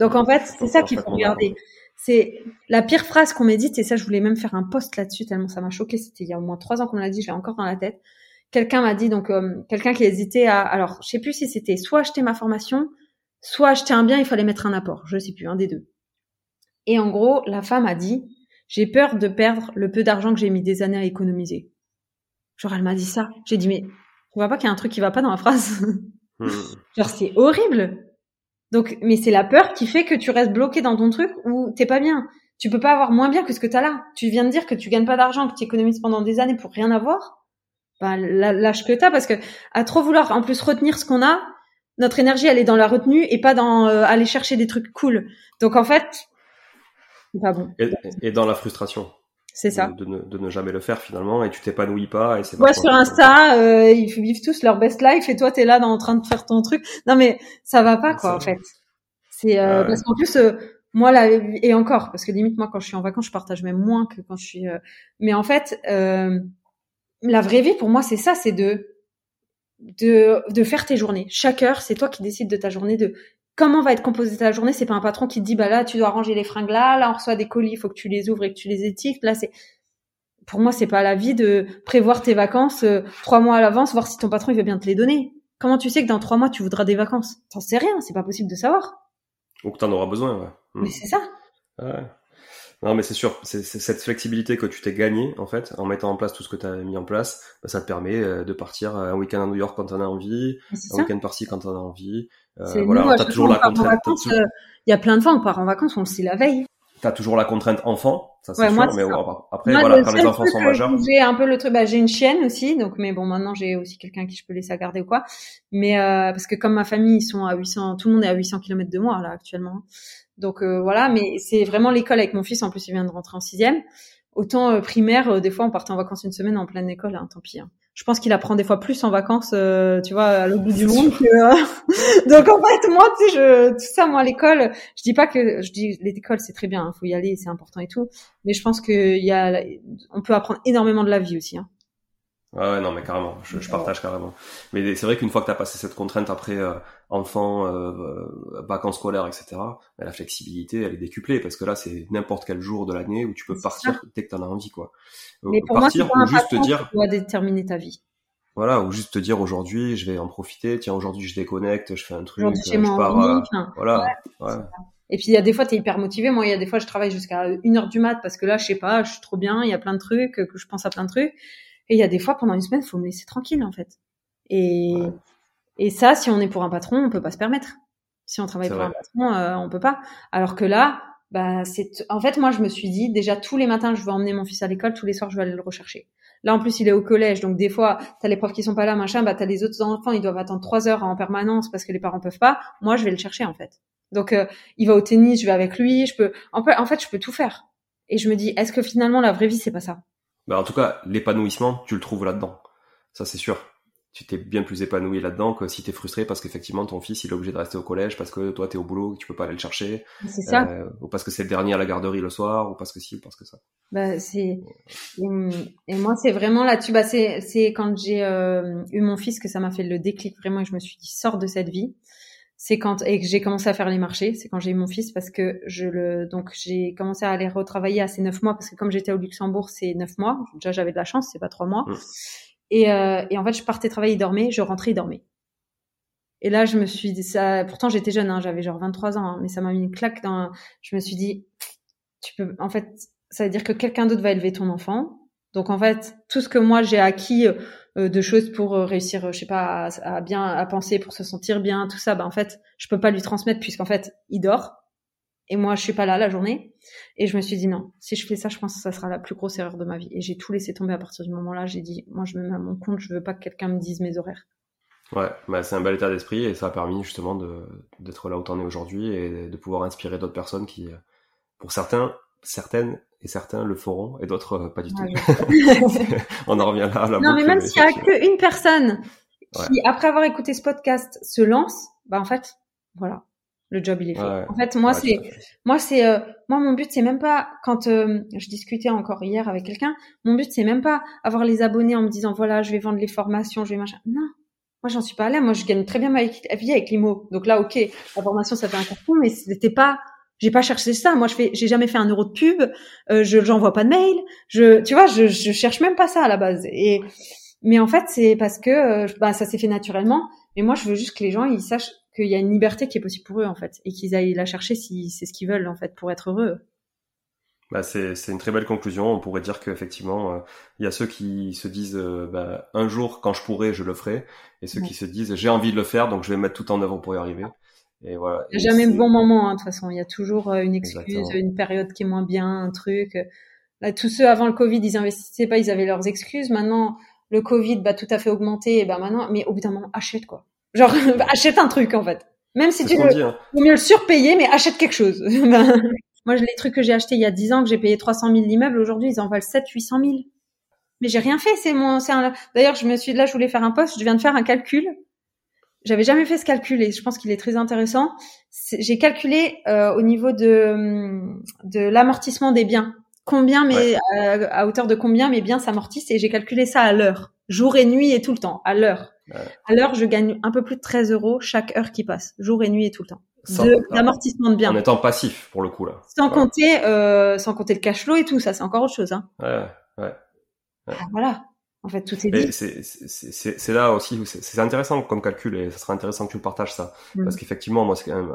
Donc en fait, c'est ça qu'il faut regarder. C'est la pire phrase qu'on m'ait dite, et ça, je voulais même faire un post là-dessus tellement ça m'a choqué. C'était il y a au moins trois ans qu'on l'a dit, je l'ai encore dans la tête. Quelqu'un m'a dit donc euh, quelqu'un qui hésitait à, alors je sais plus si c'était soit acheter ma formation, soit acheter un bien, il fallait mettre un apport, je sais plus, un des deux. Et en gros, la femme a dit, j'ai peur de perdre le peu d'argent que j'ai mis des années à économiser. Genre elle m'a dit ça. J'ai dit mais tu vois pas qu'il y a un truc qui va pas dans la phrase? Mmh. Genre c'est horrible. Donc, mais c'est la peur qui fait que tu restes bloqué dans ton truc où t'es pas bien. Tu peux pas avoir moins bien que ce que t'as là. Tu viens de dire que tu gagnes pas d'argent, que tu économises pendant des années pour rien avoir. Bah, lâche que t'as parce que à trop vouloir en plus retenir ce qu'on a, notre énergie elle est dans la retenue et pas dans euh, aller chercher des trucs cool. Donc en fait, c'est pas bon. Et, et dans la frustration. C'est ça. De, de, ne, de, ne, jamais le faire finalement et tu t'épanouis pas et c'est. Ouais, sur Insta, euh, ils vivent tous leur best life et toi t'es là dans, en train de faire ton truc. Non mais ça va pas quoi en fait. C'est euh, ouais. parce qu'en plus euh, moi là et encore parce que limite moi quand je suis en vacances je partage même moins que quand je suis. euh, Mais en fait euh, la vraie vie pour moi c'est ça, c'est de de de faire tes journées. Chaque heure c'est toi qui décides de ta journée de comment va être composée ta journée C'est pas un patron qui te dit bah là tu dois ranger les fringues là, là on reçoit des colis, il faut que tu les ouvres et que tu les étiquetes. Là c'est pour moi c'est pas la vie de prévoir tes vacances euh, trois mois à l'avance, voir si ton patron il veut bien te les donner. Comment tu sais que dans trois mois tu voudras des vacances? T'en sais rien, c'est pas possible de savoir. Ou que t'en auras besoin, ouais. Mmh. Mais c'est ça. Ouais. Non, mais c'est sûr, c'est cette flexibilité que tu t'es gagné en fait en mettant en place tout ce que tu as mis en place, bah, ça te permet euh, de partir un week-end à New York quand t'en as envie, un week-end par-ci quand t'en as envie. Euh, voilà, t'as toujours la contrainte. Il y a plein de fois on part en vacances, on le sait la veille. T'as toujours la contrainte enfant, ça c'est Ouais, sûr, moi, mais après Moi, voilà, le quand les enfants sont que majeurs, J'ai un peu le truc, bah, j'ai une chienne aussi, donc mais bon, maintenant j'ai aussi quelqu'un qui je peux laisser à garder ou quoi. Mais euh, parce que comme ma famille, ils sont à 800, tout le monde est à 800 km de moi là actuellement. Donc euh, voilà, mais c'est vraiment l'école avec mon fils. En plus, il vient de rentrer en sixième. Autant euh, primaire, euh, des fois on partait en vacances une semaine en pleine école, hein, tant pis. hein. Je pense qu'il apprend des fois plus en vacances, euh, tu vois, à l'autre bout du monde. Que, euh, Donc en fait, moi, tu sais, je, tout ça, moi, l'école, je dis pas que, je dis l'école c'est très bien, il faut y aller, c'est important et tout. Mais je pense que y a, on peut apprendre énormément de la vie aussi. Hein. Ouais, ouais, non, mais carrément, je, je partage carrément. Mais c'est vrai qu'une fois que tu as passé cette contrainte après euh, enfant, euh, euh, vacances scolaires, etc., ben, la flexibilité, elle est décuplée parce que là, c'est n'importe quel jour de l'année où tu peux partir dès que tu en as envie, quoi. Mais pour moi, partir pas un ou juste te dire, qui doit déterminer ta vie. voilà, ou juste te dire aujourd'hui, je vais en profiter. Tiens, aujourd'hui, je déconnecte, je fais un truc, je pars, en vie, enfin, voilà, ouais. Et puis il y a des fois t'es hyper motivé. Moi il y a des fois je travaille jusqu'à une heure du mat parce que là je sais pas, je suis trop bien, il y a plein de trucs que je pense à plein de trucs. Et il y a des fois pendant une semaine faut me laisser tranquille en fait. Et Ouais. et ça si on est pour un patron on peut pas se permettre. Si on travaille pour vrai. un patron euh, on peut pas. Alors que là bah c'est en fait moi je me suis dit déjà tous les matins je vais emmener mon fils à l'école, tous les soirs je vais aller le rechercher. Là en plus il est au collège donc des fois t'as les profs qui sont pas là machin, bah t'as les autres enfants ils doivent attendre trois heures en permanence parce que les parents peuvent pas. Moi je vais le chercher en fait. Donc euh, il va au tennis, je vais avec lui, je peux en, fait- en fait je peux tout faire. Et je me dis est-ce que finalement la vraie vie c'est pas ça? Bah, en tout cas, l'épanouissement, tu le trouves là-dedans. Ça, c'est sûr. Tu t'es bien plus épanoui là-dedans que si t'es frustré parce qu'effectivement, ton fils, il est obligé de rester au collège parce que toi, t'es au boulot, tu peux pas aller le chercher, C'est ça. euh, ou parce que c'est le dernier à la garderie le soir, ou parce que si, ou parce que ça. Bah c'est et, moi c'est vraiment là-dessus bah c'est c'est quand j'ai euh, eu mon fils que ça m'a fait le déclic vraiment et je me suis dit sors de cette vie. C'est quand et que j'ai commencé à faire les marchés, c'est quand j'ai eu mon fils parce que je le donc j'ai commencé à aller retravailler à ces neuf mois parce que comme j'étais au Luxembourg c'est neuf mois déjà j'avais de la chance c'est pas trois mois Mm. et euh, et en fait je partais travailler il dormait je rentrais il dormait et là je me suis dit ça pourtant j'étais jeune hein, j'avais genre 23 ans hein, mais ça m'a mis une claque dans je me suis dit tu peux en fait ça veut dire que quelqu'un d'autre va élever ton enfant. Donc en fait, tout ce que moi j'ai acquis de choses pour euh, réussir, euh, je sais pas, à, bien à penser, pour se sentir bien, tout ça, bah en fait, je peux pas lui transmettre puisqu'en fait, il dort et moi je suis pas là la journée. Et je me suis dit non, si je fais ça, je pense que ça sera la plus grosse erreur de ma vie. Et j'ai tout laissé tomber à partir du moment là. J'ai dit, moi je me mets à mon compte, je veux pas que quelqu'un me dise mes horaires. Ouais, bah, c'est un bel état d'esprit et ça a permis justement d'être là où t'en es aujourd'hui et de pouvoir inspirer d'autres personnes qui, euh, pour certains, certaines et certains le feront et d'autres euh, pas du tout. On en revient là à la non mais même s'il y a qu'une personne qui, après avoir écouté ce podcast, se lance, bah en fait, voilà, le job il est fait. Ouais. En fait, moi c'est. Moi, c'est euh, moi mon but, c'est même pas quand euh, je discutais encore hier avec quelqu'un. Mon but, c'est même pas avoir les abonnés en me disant voilà, je vais vendre les formations, je vais machin. Non, moi j'en suis pas là. Moi, je gagne très bien ma vie avec l'IMO. Donc là, ok, la formation ça fait un carton, mais c'était pas. J'ai pas cherché ça. Moi, je fais, j'ai jamais fait un euro de pub. Euh, je j'envoie pas de mail. Je, tu vois, je, je cherche même pas ça à la base. Et mais en fait, c'est parce que euh, bah ça s'est fait naturellement. Mais moi, je veux juste que les gens ils sachent qu'il y a une liberté qui est possible pour eux en fait, et qu'ils aillent la chercher si c'est ce qu'ils veulent en fait pour être heureux. Bah, c'est, c'est une très belle conclusion. On pourrait dire qu'effectivement, euh, il y a ceux qui se disent euh, bah, un jour, quand je pourrai, je le ferai, et ceux Ouais. qui se disent j'ai envie de le faire, donc je vais mettre tout en œuvre pour y arriver. Et voilà. Il Et n'y a jamais de bon moment hein, de toute façon. Il y a toujours euh, une excuse, Exactement. une période qui est moins bien, un truc. Là, tous ceux avant le Covid, ils investissaient pas, ils avaient leurs excuses. Maintenant, le Covid, bah tout à fait augmenté. Et bah maintenant, mais au bout d'un moment, achète quoi. Genre achète un truc en fait. Même si tu veux, dit. Hein. vaut mieux le surpayer, mais achète quelque chose. Ben, Moi, les trucs que j'ai achetés il y a 10 ans, que j'ai payé 300 000 l'immeuble, aujourd'hui, ils en valent 7 800 000. Mais j'ai rien fait, c'est mon, c'est un, d'ailleurs, je me suis, là, je voulais faire un post, je viens de faire un calcul. J'avais jamais fait ce calcul et je pense qu'il est très intéressant. J'ai calculé euh, au niveau de, hum, de l'amortissement des biens. Combien, mais euh, à hauteur de combien mes biens s'amortissent et j'ai calculé ça à l'heure, jour et nuit et tout le temps, à l'heure. Ouais. À l'heure, je gagne un peu plus de 13 euros chaque heure qui passe, jour et nuit et tout le temps Sans- de d'amortissement de biens. En étant passif, pour le coup, là. Sans Ouais. compter, euh, sans compter le cash flow et tout, ça c'est encore autre chose. Hein. Ouais, ouais. Ah, voilà. En fait, tout est dit. c'est, là aussi c'est, intéressant comme calcul et ça sera intéressant que tu le partages ça. Mm. Parce qu'effectivement, moi, c'est un,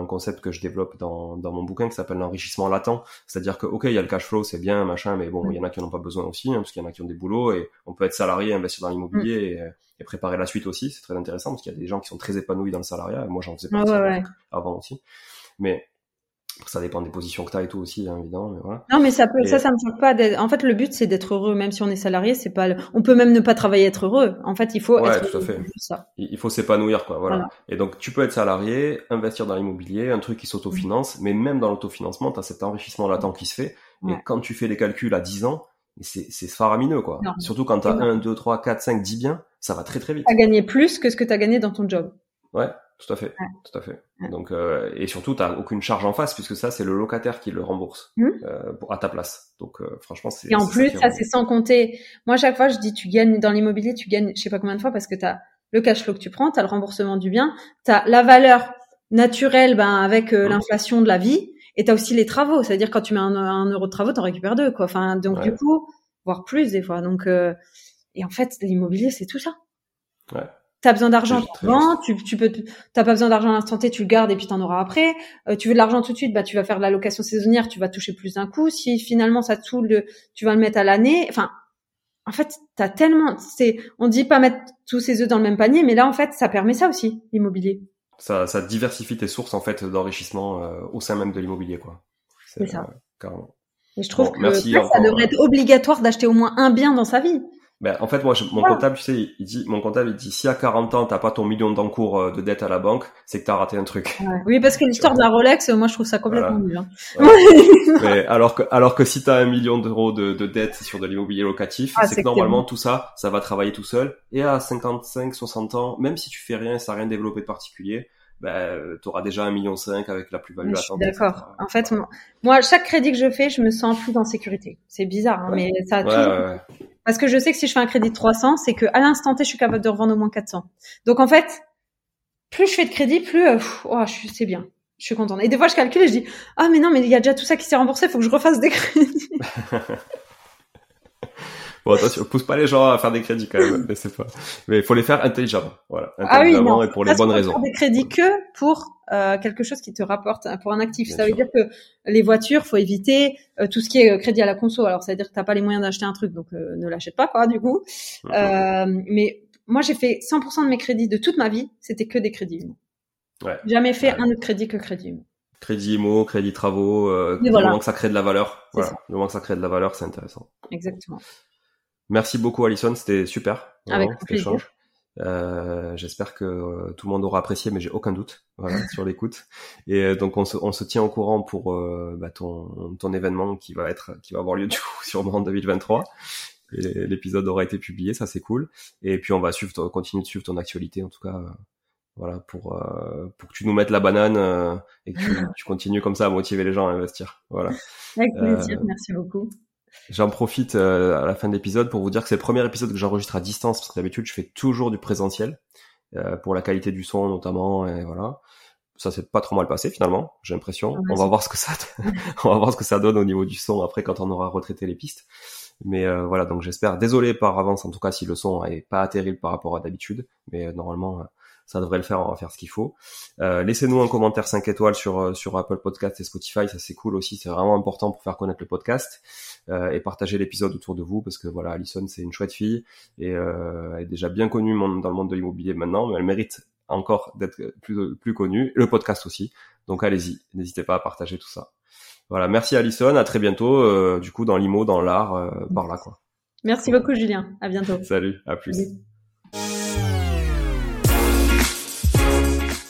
un, concept que je développe dans, dans mon bouquin qui s'appelle l'enrichissement latent. C'est-à-dire que, ok, il y a le cash flow, c'est bien, machin, mais bon, Mm. il y en a qui n'en ont pas besoin aussi, hein, parce qu'il y en a qui ont des boulots et on peut être salarié, investir dans l'immobilier Mm. et, et préparer la suite aussi. C'est très intéressant parce qu'il y a des gens qui sont très épanouis dans le salariat. et Moi, j'en faisais Ouais, partie ouais, avant- ouais. avant aussi. Mais Ça dépend des positions que tu as et tout aussi, hein, évidemment. Mais voilà. Non, mais ça peut, ça, ça me choque pas. En fait, le but, c'est d'être heureux, même si on est salarié. C'est pas, on peut même ne pas travailler, être heureux. En fait, il faut ouais, être tout à fait. Ça. Il faut s'épanouir, quoi. Voilà. Et donc, tu peux être salarié, investir dans l'immobilier, un truc qui s'autofinance, mais même dans l'autofinancement, tu as cet enrichissement latent qui se fait. Et quand tu fais les calculs à 10 ans, c'est faramineux, quoi. Surtout quand tu as 1, 2, 3, 4, 5, 10 biens, ça va très très vite. Tu as gagné plus que ce que tu as gagné dans ton job. Ouais, tout à fait, tout à fait. Donc euh, et surtout t'as aucune charge en face puisque ça c'est le locataire qui le rembourse mmh. euh, à ta place. Donc euh, franchement c'est. Et en plus ça, c'est sans compter. Moi chaque fois je dis tu gagnes dans l'immobilier tu gagnes je sais pas combien de fois parce que t'as le cash flow que tu prends, t'as le remboursement du bien, t'as la valeur naturelle ben avec mmh. l'inflation de la vie et t'as aussi les travaux. C'est-à-dire quand tu mets un, euro de travaux t'en récupères deux quoi. Enfin donc du coup voire plus des fois. Donc et en fait l'immobilier c'est tout ça. Ouais. T'as besoin d'argent, tu vends, tu, tu peux, t'as pas besoin d'argent à l'instant T, tu le gardes et puis t'en auras après. Euh, tu veux de l'argent tout de suite, bah tu vas faire de la location saisonnière, tu vas toucher plus d'un coup. Si finalement ça te saoule, tu vas le mettre à l'année. Enfin, en fait, t'as tellement, c'est, on dit pas mettre tous ses œufs dans le même panier, mais là en fait, ça permet ça aussi, l'immobilier. Ça, ça diversifie tes sources en fait d'enrichissement euh, au sein même de l'immobilier, quoi. C'est ça. Euh, carrément. Et je trouve que ça, ça devrait être obligatoire d'acheter au moins un bien dans sa vie. Ben, en fait, moi, mon comptable, tu sais, il dit, mon comptable, il dit, si à 40 ans, t'as pas ton million d'encours euh, de dette à la banque, c'est que t'as raté un truc. Oui, parce que l'histoire de la Rolex, moi, je trouve ça complètement nul. Hein. Mais alors que, alors que si t'as un million d'euros de, de dette sur de l'immobilier locatif, ah, c'est que normalement, tout ça, ça va travailler tout seul. Et à 55, 60 ans, même si tu fais rien, ça n'a rien développé de particulier, ben, tu auras déjà un million cinq avec la plus-value à D'accord. En fait, moi, chaque crédit que je fais, je me sens plus en sécurité. C'est bizarre, hein, mais ça a tout. Parce que je sais que si je fais un crédit de 300, c'est que à l'instant T, je suis capable de revendre au moins 400. Donc en fait, plus je fais de crédit, plus euh, oh, c'est bien. Je suis contente. Et des fois, je calcule et je dis ah mais non, mais il y a déjà tout ça qui s'est remboursé, il faut que je refasse des crédits. Bon, attention, pousse pas les gens à faire des crédits quand même, mais c'est pas. Mais il faut les faire intelligemment, voilà, intelligemment ah oui, et pour les bonnes raisons. Faire des crédits que pour euh, quelque chose qui te rapporte hein, pour un actif. ça veut dire que les voitures, faut éviter euh, tout ce qui est euh, crédit à la conso. Alors, ça veut dire que t'as pas les moyens d'acheter un truc, donc ne l'achète pas, quoi, du coup. Mm-hmm. mais moi, j'ai fait 100% de mes crédits de toute ma vie, c'était que des crédits Ouais. Jamais fait un autre crédit que crédit crédit IMO, crédit travaux, euh, du moment que ça crée de la valeur. Voilà. Du moment que ça crée de la valeur, c'est intéressant. Exactement. Merci beaucoup Alison, c'était super. Avec plaisir. Euh, J'espère que euh, tout le monde aura apprécié, mais j'ai aucun doute voilà, sur l'écoute. Et euh, donc on se, on se, tient au courant pour euh, bah, ton, ton événement qui va être, qui va avoir lieu du coup sûrement en 2023. L'épisode aura été publié, ça c'est cool. Et puis on va suivre, continuer de suivre ton actualité en tout cas. voilà pour pour que tu nous mettes la banane et que tu, tu, continues comme ça à motiver les gens à investir. Voilà. Avec plaisir, merci beaucoup. J'en profite euh, à la fin de l'épisode pour vous dire que c'est le premier épisode que j'enregistre à distance parce que d'habitude je fais toujours du présentiel euh, pour la qualité du son notamment et voilà. Ça s'est pas trop mal passé finalement, j'ai l'impression. on va voir ce que ça on va voir ce que ça donne au niveau du son après quand on aura retraité les pistes. Mais euh, voilà, donc j'espère désolé par avance en tout cas si le son est pas terrible par rapport à d'habitude, mais normalement ça devrait le faire, on va faire ce qu'il faut. Euh, laissez-nous un commentaire 5 étoiles sur euh, sur Apple Podcast et Spotify, ça c'est cool aussi, c'est vraiment important pour faire connaître le podcast euh, et partager l'épisode autour de vous parce que voilà, Alison c'est une chouette fille et elle est déjà bien connue dans le monde de l'immobilier maintenant, mais elle mérite encore d'être plus plus connue, le podcast aussi. Donc allez-y, n'hésitez pas à partager tout ça. Voilà, merci Alison, à très bientôt du coup dans l'IMO, dans l'art par là quoi. Merci beaucoup Julien, à bientôt. Salut, à plus.